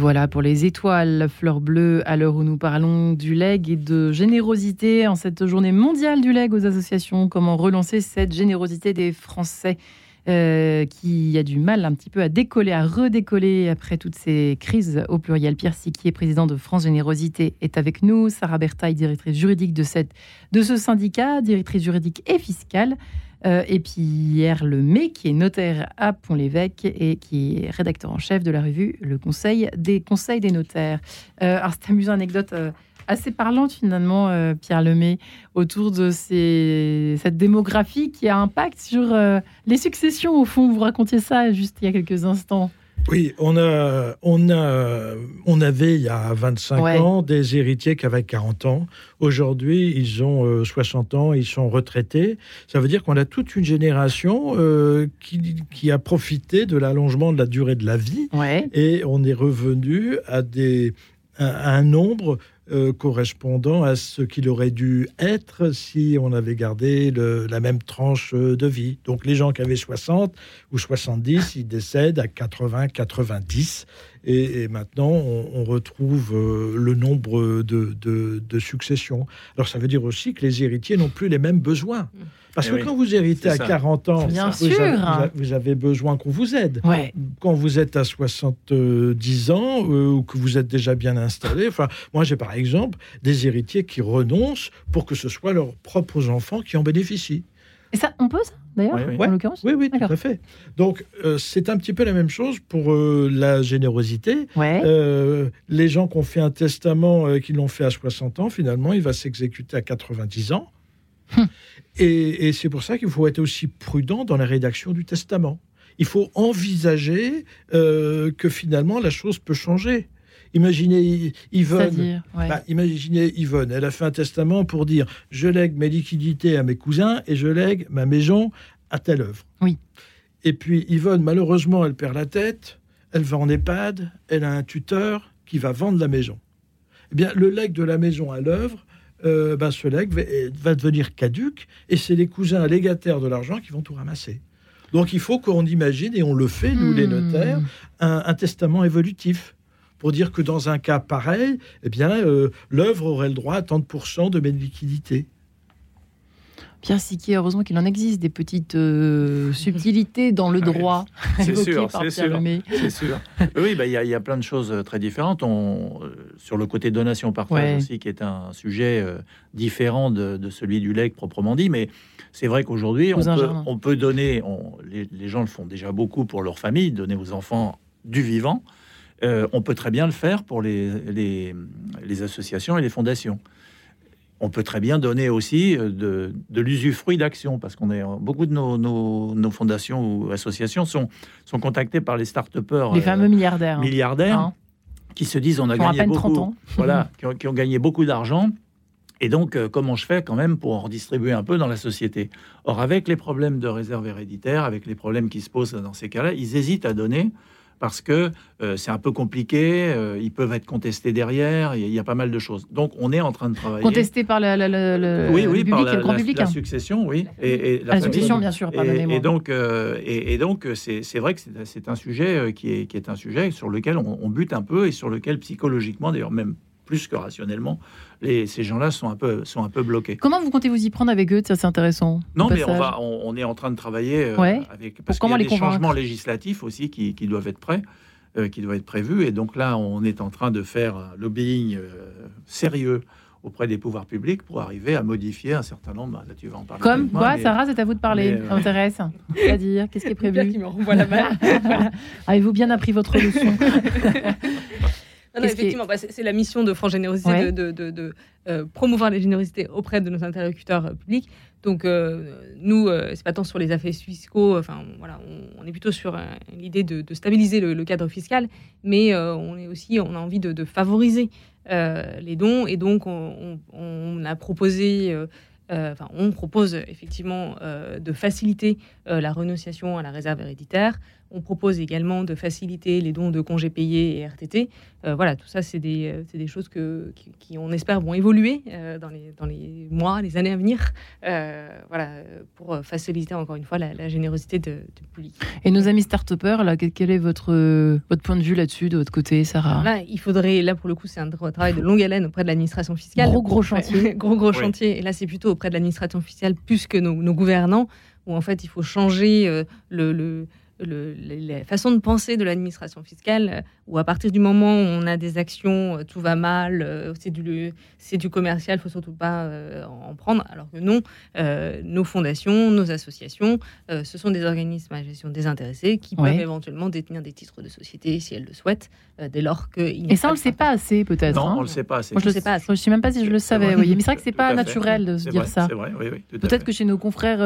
Voilà pour les étoiles, fleurs bleues, à l'heure où nous parlons du leg et de générosité en cette journée mondiale du leg aux associations. Comment relancer cette générosité des Français euh, qui a du mal un petit peu à décoller, à redécoller après toutes ces crises au pluriel. Pierre Siquier, président de France Générosité, est avec nous. Sarah Bertaille, directrice juridique de ce syndicat, directrice juridique et fiscale. Euh, et Pierre Lemay, qui est notaire à Pont-l'Évêque et qui est rédacteur en chef de la revue Le Conseil des conseils des notaires. Euh, alors, c'est amusant, anecdote euh, assez parlante finalement, Pierre Lemay, autour de cette démographie qui a impact sur les successions. Au fond, vous racontiez ça juste il y a quelques instants. Oui, on, a, on, a, on avait il y a 25 ans des héritiers qui avaient 40 ans. Aujourd'hui, ils ont 60 euh, ans, ils sont retraités. Ça veut dire qu'on a toute une génération euh, qui, qui, a profité de l'allongement de la durée de la vie. Et on est revenu à, des, à un nombre euh, correspondant à ce qu'il aurait dû être si on avait gardé la même tranche euh, de vie. Donc les gens qui avaient 60 ou 70, ils décèdent à 80, 90. Et, maintenant, on, retrouve euh, le nombre de, de, successions. Alors ça veut dire aussi que les héritiers n'ont plus les mêmes besoins. Mmh. Parce eh que quand vous héritez à 40 ans, vous, avez, besoin qu'on vous aide. Quand vous êtes à 70 ans euh, ou que vous êtes déjà bien installé, enfin, moi j'ai par exemple des héritiers qui renoncent pour que ce soit leurs propres enfants qui en bénéficient. Et ça, on peut ça d'ailleurs, en l'occurrence Oui, oui, tout à fait. Donc, euh, c'est un petit peu la même chose pour euh, la générosité. les gens qui ont fait un testament, qui l'ont fait à 60 ans, finalement, il va s'exécuter à 90 ans. Hum. Et, c'est pour ça qu'il faut être aussi prudent dans la rédaction du testament. Il faut envisager euh, que finalement la chose peut changer. Imaginez Yvonne. Bah, imaginez Yvonne. Elle a fait un testament pour dire je lègue mes liquidités à mes cousins et je lègue ma maison à telle œuvre. Oui. Et puis Yvonne, malheureusement, elle perd la tête. Elle va en EHPAD. Elle a un tuteur qui va vendre la maison. Eh bien, le legs de la maison à l'œuvre, euh, ben, ce legs va, devenir caduque et c'est les cousins légataires de l'argent qui vont tout ramasser. Donc il faut qu'on imagine, et on le fait, nous les hmm. notaires, un, testament évolutif pour dire que dans un cas pareil, eh bien, euh, l'œuvre aurait le droit à tant de pourcents de mes liquidités. Pierre Siquier, heureusement qu'il en existe des petites euh, subtilités dans le droit. c'est sûr, c'est sûr, Oui, bah, il y, a plein de choses euh, très différentes. On, euh, sur le côté donation-partage aussi, qui est un sujet différent de, celui du legs proprement dit, mais c'est vrai qu'aujourd'hui, on, peut, donner, les, gens le font déjà beaucoup pour leur famille, donner aux enfants du vivant. On peut très bien le faire pour les, les associations et les fondations on peut très bien donner aussi euh, de, l'usufruit d'action, parce qu'on est beaucoup de nos, fondations ou associations sont, sont contactées par les start-upers. Les fameux milliardaires. Milliardaires hein. qui se disent on a gagné beaucoup, voilà, qui ont, gagné beaucoup d'argent. Et donc, euh, comment je fais quand même pour en redistribuer un peu dans la société? Or, avec les problèmes de réserve héréditaire, avec les problèmes qui se posent dans ces cas-là, ils hésitent à donner parce que euh, c'est un peu compliqué, euh, ils peuvent être contestés derrière, il y, a pas mal de choses. Donc on est en train de travailler. Contestés par le, oui, oui, par la, grand public. La, succession, oui. Et, la, succession, bien sûr, et, et, donc, euh, et, donc c'est vrai que c'est un sujet qui est, qui est un sujet sur lequel on, bute un peu et sur lequel psychologiquement, d'ailleurs même plus que rationnellement, les, ces gens-là sont un peu sont un peu bloqués. Comment vous comptez vous y prendre avec eux? Ça, c'est intéressant. Non, mais on va, on, est en train de travailler euh, avec parce qu'il y a des changements législatifs aussi qui, qui doivent être prêts, euh, qui doivent être prévus, et donc là, on est en train de faire lobbying euh, sérieux auprès des pouvoirs publics pour arriver à modifier un certain nombre. Là, tu vas en parler. Comme quoi, Sarah, c'est à vous de parler. Ça m'intéresse. C'est-à-dire, qu'est-ce qui est prévu? qui me renvoie la balle. Avez-vous bien appris votre leçon? effectivement, bah, c'est la mission de France Générosité de, euh, promouvoir les générosités auprès de nos interlocuteurs euh, publics. Donc, euh, nous, c'est pas tant sur les affaires fiscaux, enfin, voilà, on, est plutôt sur l'idée de, stabiliser le, cadre fiscal, mais on est aussi, on a envie de, favoriser les dons, et donc on, on a proposé euh, enfin, on propose effectivement euh, de faciliter euh, la renonciation à la réserve héréditaire. On propose également de faciliter les dons de congés payés et RTT. voilà, tout ça, c'est des, des, choses que, qui, on espère, vont évoluer dans, les, dans les mois, les années à venir, voilà, pour faciliter encore une fois la, générosité de, du public. Et nos amis start-upers, là, quel est votre, votre point de vue là-dessus, de votre côté, Sarah Là, il faudrait, là pour le coup, c'est un travail de longue haleine auprès de l'administration fiscale. Gros, gros chantier. gros, gros chantier. Et là, c'est plutôt auprès de l'administration fiscale plus que nos, gouvernants, où en fait il faut changer euh, le, la façon de penser de l'administration fiscale, euh, où à partir du moment où on a des actions, euh, tout va mal, euh, c'est du, c'est du commercial, il faut surtout pas en prendre, alors que non, nos fondations, nos associations, ce sont des organismes à gestion désintéressée qui peuvent éventuellement détenir des titres de société si elles le souhaitent, dès lors que... Et ça, on ne le sait pas assez, peut-être. Non, hein. on le sait pas assez. Moi, je ne sais pas Je ne sais même pas si je le savais, oui. Mais c'est vrai que c'est pas naturel de se dire ça. C'est vrai, oui, oui. Peut-être que chez nos confrères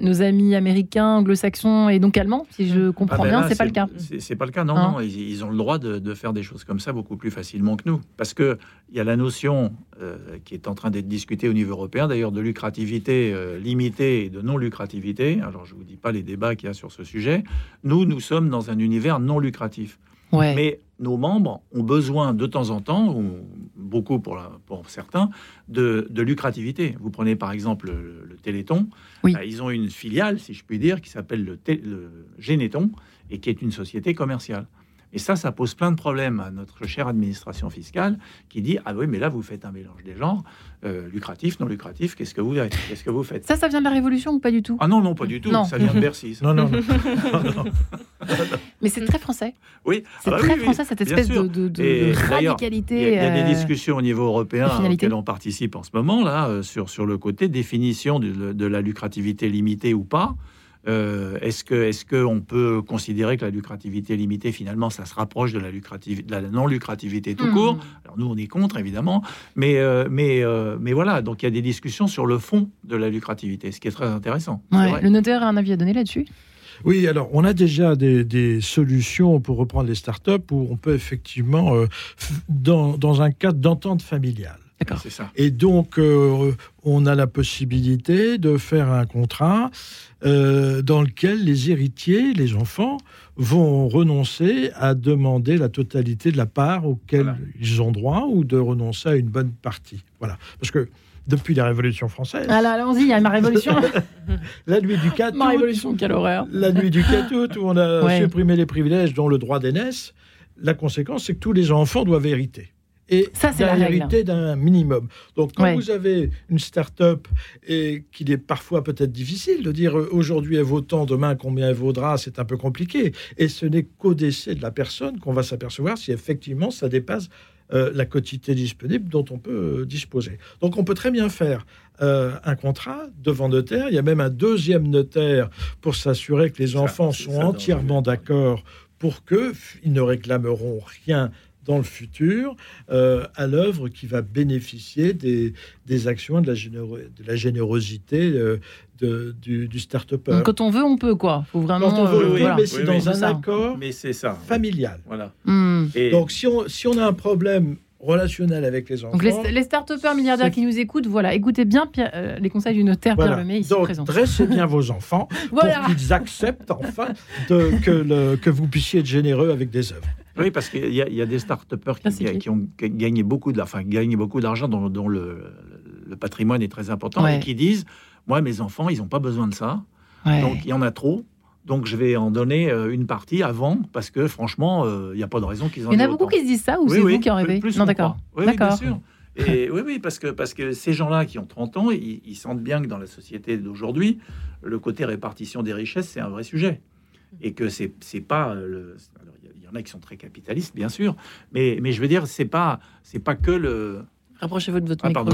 nos amis américains, anglo-saxons et donc allemands, si je ah, comprends bien, c'est pas le cas. C'est pas le cas, non, hein non. Ils, ont le droit de, faire des choses comme ça beaucoup plus facilement que nous. Parce qu'il y a la notion euh, qui est en train d'être discutée au niveau européen, d'ailleurs, de lucrativité euh, limitée et de non-lucrativité. Alors, je ne vous dis pas les débats qu'il y a sur ce sujet. Nous, nous sommes dans un univers non lucratif. Mais nos membres ont besoin de temps en temps, ou beaucoup pour, pour certains, de, lucrativité. Vous prenez par exemple le, Téléthon. Bah, ils ont une filiale, si je puis dire, qui s'appelle le, le Généton et qui est une société commerciale. Et ça, ça pose plein de problèmes à notre chère administration fiscale qui dit Ah oui, mais là, vous faites un mélange des genres, euh, lucratif, non lucratif, qu'est-ce que, vous, qu'est-ce que vous faites? Ça, ça vient de la Révolution ou pas du tout? Ah non, non, pas du tout, ça vient de Bercy. Non, non, non. mais c'est très français. Oui, c'est ah bah très français, cette espèce de, de, radicalité. Il y, a des euh, discussions au niveau européen auxquelles on participe en ce moment, là, euh, sur, sur le côté définition de, de la lucrativité limitée ou pas. Euh, est-ce que est-ce qu'on peut considérer que la lucrativité limitée finalement ça se rapproche de la lucrativité de la non lucrativité tout hmm. court? Alors nous on est contre évidemment, mais euh, mais euh, mais voilà donc il y a des discussions sur le fond de la lucrativité, ce qui est très intéressant. le notaire a un avis à donner là-dessus? Oui, alors on a déjà des, solutions pour reprendre les startups où on peut effectivement, dans, dans un cadre d'entente familiale, ça. Et donc, euh, on a la possibilité de faire un contrat euh, dans lequel les héritiers, les enfants, vont renoncer à demander la totalité de la part auquel ils ont droit ou de renoncer à une bonne partie. Voilà. Parce que depuis la Révolution française. Alors allons-y, il y a ma révolution. la nuit du 4 Ma révolution, quelle horreur. La nuit du 4 août, où on a supprimé les privilèges dont le droit d'aînesse. La conséquence, c'est que tous les enfants doivent hériter et ça, c'est la hérité d'un minimum. Donc, quand vous avez une start-up et qu'il est parfois peut-être difficile de dire euh, aujourd'hui elle vaut tant, demain combien elle vaudra, c'est un peu compliqué. Et ce n'est qu'au décès de la personne qu'on va s'apercevoir si effectivement ça dépasse euh, la quantité disponible dont on peut euh, disposer. Donc, on peut très bien faire un contrat devant notaire. Il y a même un deuxième notaire pour s'assurer que les enfants sont entièrement d'accord pour qu'ils ne réclameront rien dans le futur euh, à l'œuvre qui va bénéficier des, des actions de la, de la générosité euh, de, du, du start-upper. Quand on veut, on peut, quoi. Faut vraiment, Quand on veut, euh, oui, mais c'est dans un accord mais ça. familial. Voilà. Hmm. Donc, si on, si on a un problème relationnel avec les enfants. Donc les, start-upers milliardaires qui nous écoutent, voilà, écoutez bien les conseils du notaire Pierre Lemay ici Donc, présent. dressez bien vos enfants pour qu'ils acceptent enfin de, que, le, que vous puissiez être généreux avec des œuvres. Oui, parce qu'il y, y, a des start-upers qui, qui, ont gagné beaucoup d'argent, dont, dont le, le, patrimoine est très important, et qui disent Moi, mes enfants, ils n'ont pas besoin de ça. Donc, il y en a trop. Donc, je vais en donner euh, une partie avant, parce que franchement, euh, il n'y a pas de raison qu'ils en aient Il y en a beaucoup qui se disent ça, ou c'est vous qui en rêvez Non, d'accord. Oui, bien sûr. Et oui, oui, parce que, parce que ces gens-là qui ont 30 ans, ils, sentent bien que dans la société d'aujourd'hui, le côté répartition des richesses, c'est un vrai sujet. Et que c'est pas le, en a qui sont très capitalistes, bien sûr, mais, mais je veux dire, c'est pas, c'est pas que le. Rapprochez-vous de votre ah, micro.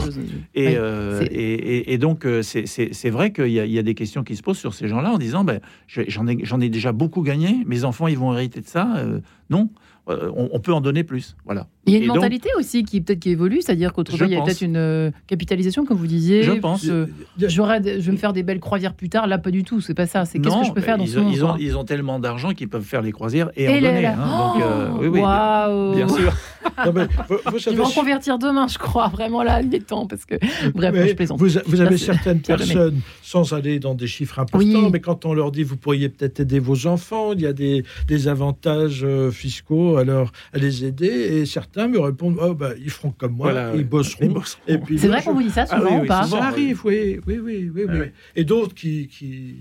Et, euh, et, et, donc, euh, c'est vrai qu'il y, y, a des questions qui se posent sur ces gens-là en disant ben, j'en ai, ai déjà beaucoup gagné, mes enfants, ils vont hériter de ça. Euh, non, euh, on, peut en donner plus. Voilà. Il y a une mentalité aussi qui peut-être qui évolue, c'est-à-dire qu'autrement il y a peut-être une euh, capitalisation, comme vous disiez. Je pense. je vais me faire des belles croisières plus tard. Là, pas du tout. C'est pas ça. C'est qu'est-ce que je peux faire dans ils ce ont, ils, ont, ils ont, tellement d'argent qu'ils peuvent faire les croisières et, en donner. Hein. Donc, euh, oui, oui, bien, sûr. Ils vont en convertir demain, je crois. Vraiment là, il est temps parce que bref, je plaisante. Vous, vous avez certaines personnes, sans aller dans des chiffres importants, mais quand on leur dit vous pourriez peut-être aider vos enfants, il y a des, des avantages fiscaux alors à les aider. Et certains me répondent oh, bah, ils feront comme moi, ils, bosseront. Et puis, c'est vrai qu'on vous dit ça ah souvent ou pas Ça arrive, oui, oui, oui, oui. oui. Et d'autres qui, qui,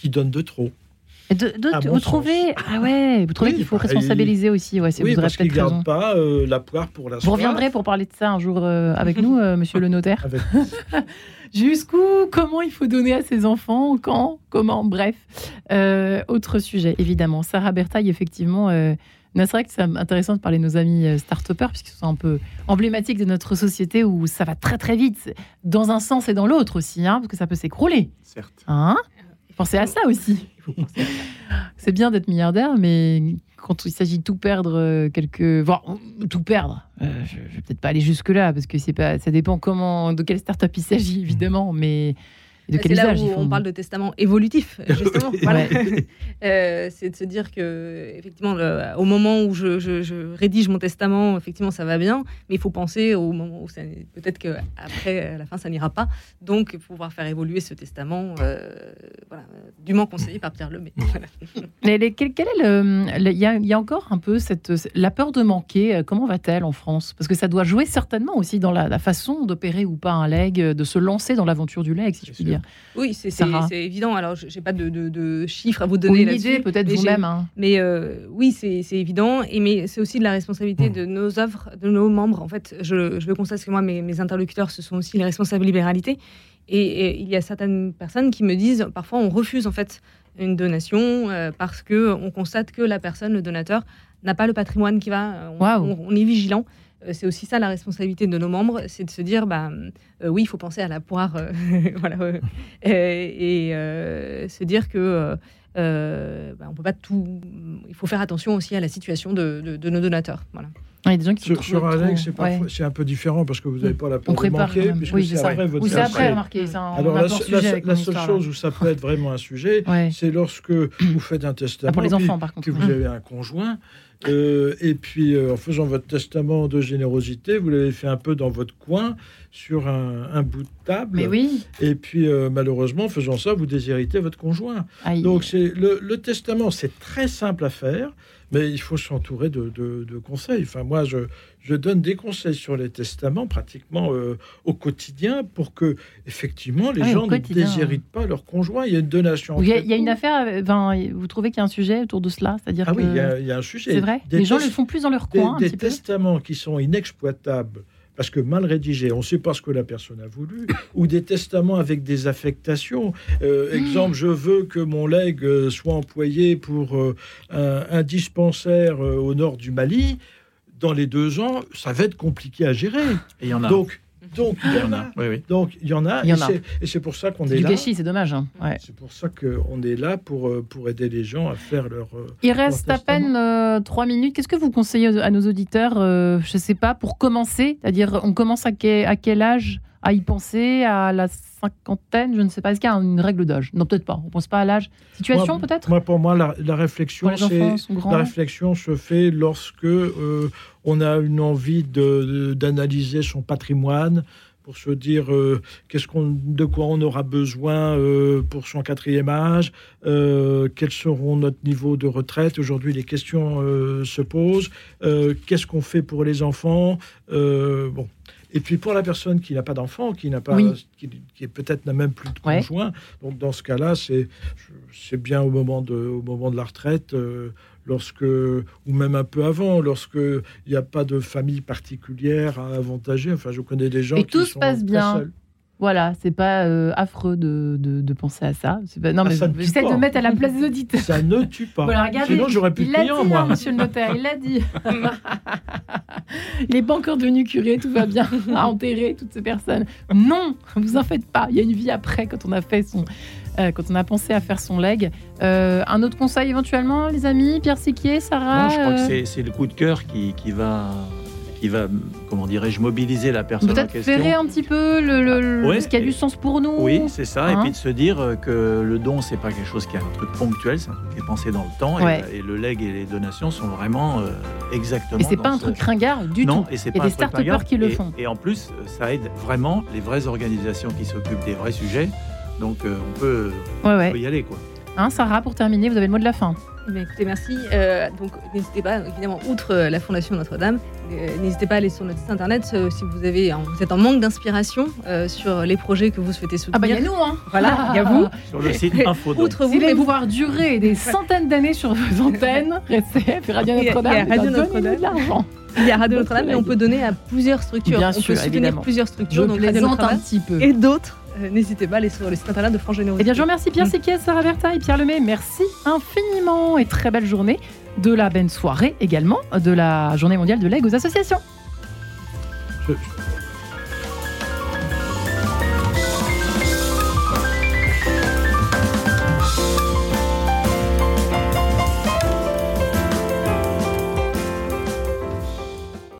qui donnent de trop. vous trouvez ah ouais vous trouvez qu'il faut bah, responsabiliser aussi ouais oui, vous parce qu'ils ne gardent pas euh, la poire pour la Vous reviendrez pour parler de ça un jour euh, avec nous, euh, Monsieur le notaire. Jusqu'où Comment il faut donner à ses enfants Quand Comment Bref, autre sujet évidemment. Sarah Bertaille effectivement c'est vrai que c'est intéressant de parler de nos amis euh, start-upers, puisqu'ils sont un peu emblématiques de notre société où ça va très très vite, dans un sens et dans l'autre aussi, hein, parce que ça peut s'écrouler. Certes. Hein? Pensez à ça aussi. c'est bien d'être milliardaire, mais quand il s'agit de tout perdre, euh, quelque, voire tout perdre, euh, je, ne vais peut-être pas aller jusque là parce que c'est pas, ça dépend comment, de quelle start-up il s'agit évidemment, mais c'est là où on parle de testament évolutif, justement. Euh, c'est de se dire que, effectivement, au moment où je, rédige mon testament, effectivement, ça va bien, mais il faut penser au moment où peut-être qu'après, à la fin, ça n'ira pas. Donc, pouvoir faire évoluer ce testament, euh, voilà, dûment conseillé par Pierre Lemay. quel, quel, est le. Il y, a, encore un peu cette, la peur de manquer. Euh, comment va-t-elle en France? Parce que ça doit jouer certainement aussi dans la, la façon d'opérer ou pas un leg, de se lancer dans l'aventure du leg, si je puis dire. Oui, c'est évident. Alors, je n'ai pas de, chiffres à vous donner là-dessus. peut-être vous-même. Hein. Mais euh, oui, c'est évident. Et mais c'est aussi de la responsabilité hmm. de nos œuvres, de nos membres. En fait, je, je veux constater que moi, mes, interlocuteurs, ce sont aussi les responsables libéralité. Et, il y a certaines personnes qui me disent, parfois, on refuse en fait une donation euh, parce que on constate que la personne, le donateur, n'a pas le patrimoine qui va. on est vigilant. Euh, c'est aussi ça la responsabilité de nos membres, c'est de se dire, bah, euh, oui, il faut penser à la poire, euh, voilà, et, se dire que bah, on peut pas tout. Il faut faire attention aussi à la situation de, nos donateurs, voilà. Il y a des gens qui sur, sur un leg, c'est un peu différent parce que vous n'avez pas la peur de manquer, puisque c'est après votre c'est après, remarquez. Alors, la, la, seule chose où ça peut être vraiment un sujet, c'est lorsque vous faites un testament. pour les enfants, par contre. Que vous avez un conjoint euh, et puis, euh, en faisant votre testament de générosité, vous l'avez fait un peu dans votre coin, sur un, bout de table. Mais oui. Et puis, euh, malheureusement, en faisant ça, vous déshéritez votre conjoint. Donc, c'est le, testament, c'est très simple à faire, mais il faut s'entourer de, conseils. Enfin, moi, je, je, donne des conseils sur les testaments pratiquement au quotidien pour que, effectivement, les gens ne déshéritent pas leur conjoint. Il y a une donation. Il y, a, une affaire. vous trouvez qu'il y a un sujet autour de cela C'est-à-dire ah oui, il y, a un sujet. C'est vrai. les gens le font plus dans leur coin. Des, testaments qui sont inexploitables parce que mal rédigés, on ne sait pas ce que la personne a voulu, ou des testaments avec des affectations. Euh, exemple, je veux que mon legs euh, soit employé pour euh, un, dispensaire au nord du Mali. Dans les deux ans, ça va être compliqué à gérer. Et il y en a. Donc, donc, il y en a. Donc, il y en a. et c'est pour ça qu'on est, là. gâchis, c'est dommage. Hein. C'est pour ça qu'on est là pour, euh, pour aider les gens à faire leur. Euh, il reste à peine euh, trois minutes. Qu'est-ce que vous conseillez à nos auditeurs, je ne sais pas, pour commencer? C'est-à-dire, on commence à à quel âge à y penser? À la cinquantaine Je ne sais pas. Est-ce qu'il y a une règle d'âge? Non, peut-être pas. On ne pense pas à l'âge. Situation, peut-être? Moi, pour moi, la, réflexion, la réflexion se fait lorsque euh, on a une envie d'analyser son patrimoine pour se dire euh, qu'est-ce qu'on, de quoi on aura besoin euh, pour son quatrième âge, quels seront notre niveau de retraite. Aujourd'hui, les questions se posent. qu'est-ce qu'on fait pour les enfants Bon, et puis pour la personne qui n'a pas d'enfant, qui n'a pas, qui, est peut-être n'a même plus de conjoint, donc dans ce cas-là, c'est c'est bien au moment de au moment de la retraite, euh, lorsque ou même un peu avant, lorsque il n'y a pas de famille particulière à avantager. Enfin, je connais des gens et qui tout se passe bien. Seuls. Voilà, c'est pas euh, affreux de, de, penser à ça. non, ah, mais j'essaie de mettre à la place des auditeurs. Ça ne tue pas. Sinon, j'aurais pu payer en moi. Hein, monsieur le notaire, il l'a dit. il n'est pas encore devenu curé, tout va bien, à enterrer toutes ces personnes. Non, vous en faites pas. Il y a une vie après quand on a fait son, euh, quand on a pensé à faire son leg. Euh, un autre conseil éventuellement, les amis, Pierre Siquier, Sarah. Non, je crois que c'est le coup de cœur qui, qui va qui va, comment dirais-je, mobiliser la personne en question. Peut-être un petit peu le, ah, ce qui a du sens pour nous. Oui, c'est ça. et hein puis de se dire que le don, c'est pas quelque chose qui est un truc ponctuel, c'est un truc qui est pensé dans le temps. Et, le leg et les donations sont vraiment euh, exactement. Et c'est pas un truc ringard du non, tout. Et c'est pas des start qui le font. Et en plus, ça aide vraiment les vraies organisations qui s'occupent des vrais sujets. Donc euh, on, peut, y aller. Quoi. Hein, Sarah, pour terminer, vous avez le mot de la fin. Eh écoutez, merci. Euh, donc, n'hésitez pas, évidemment, outre euh, la Fondation Notre-Dame, euh, n'hésitez pas à aller sur notre site internet si vous, avez, vous êtes en manque d'inspiration sur les projets que vous souhaitez soutenir. Ah, bah, il y a nous, hein Voilà, il y a vous. Sur le site Info. Outre vous, mais pouvoir durer des centaines d'années sur vos antennes, RCF et Radio Notre-Dame. Il y a Radio Notre-Dame. Il y a Radio Notre-Dame, mais on peut donner à plusieurs structures. Bien on sûr, peut soutenir plusieurs structures. Je donc Notre-Dame un petit peu. Et d'autres n'hésitez pas à aller sur le site internet de France Générosité. Eh bien, je vous remercie Pierre Séquiès, Sarah Bertha et Pierre Lemay. Merci infiniment et très belle journée de la belle soirée également de la Journée mondiale de l'aide aux associations. Je...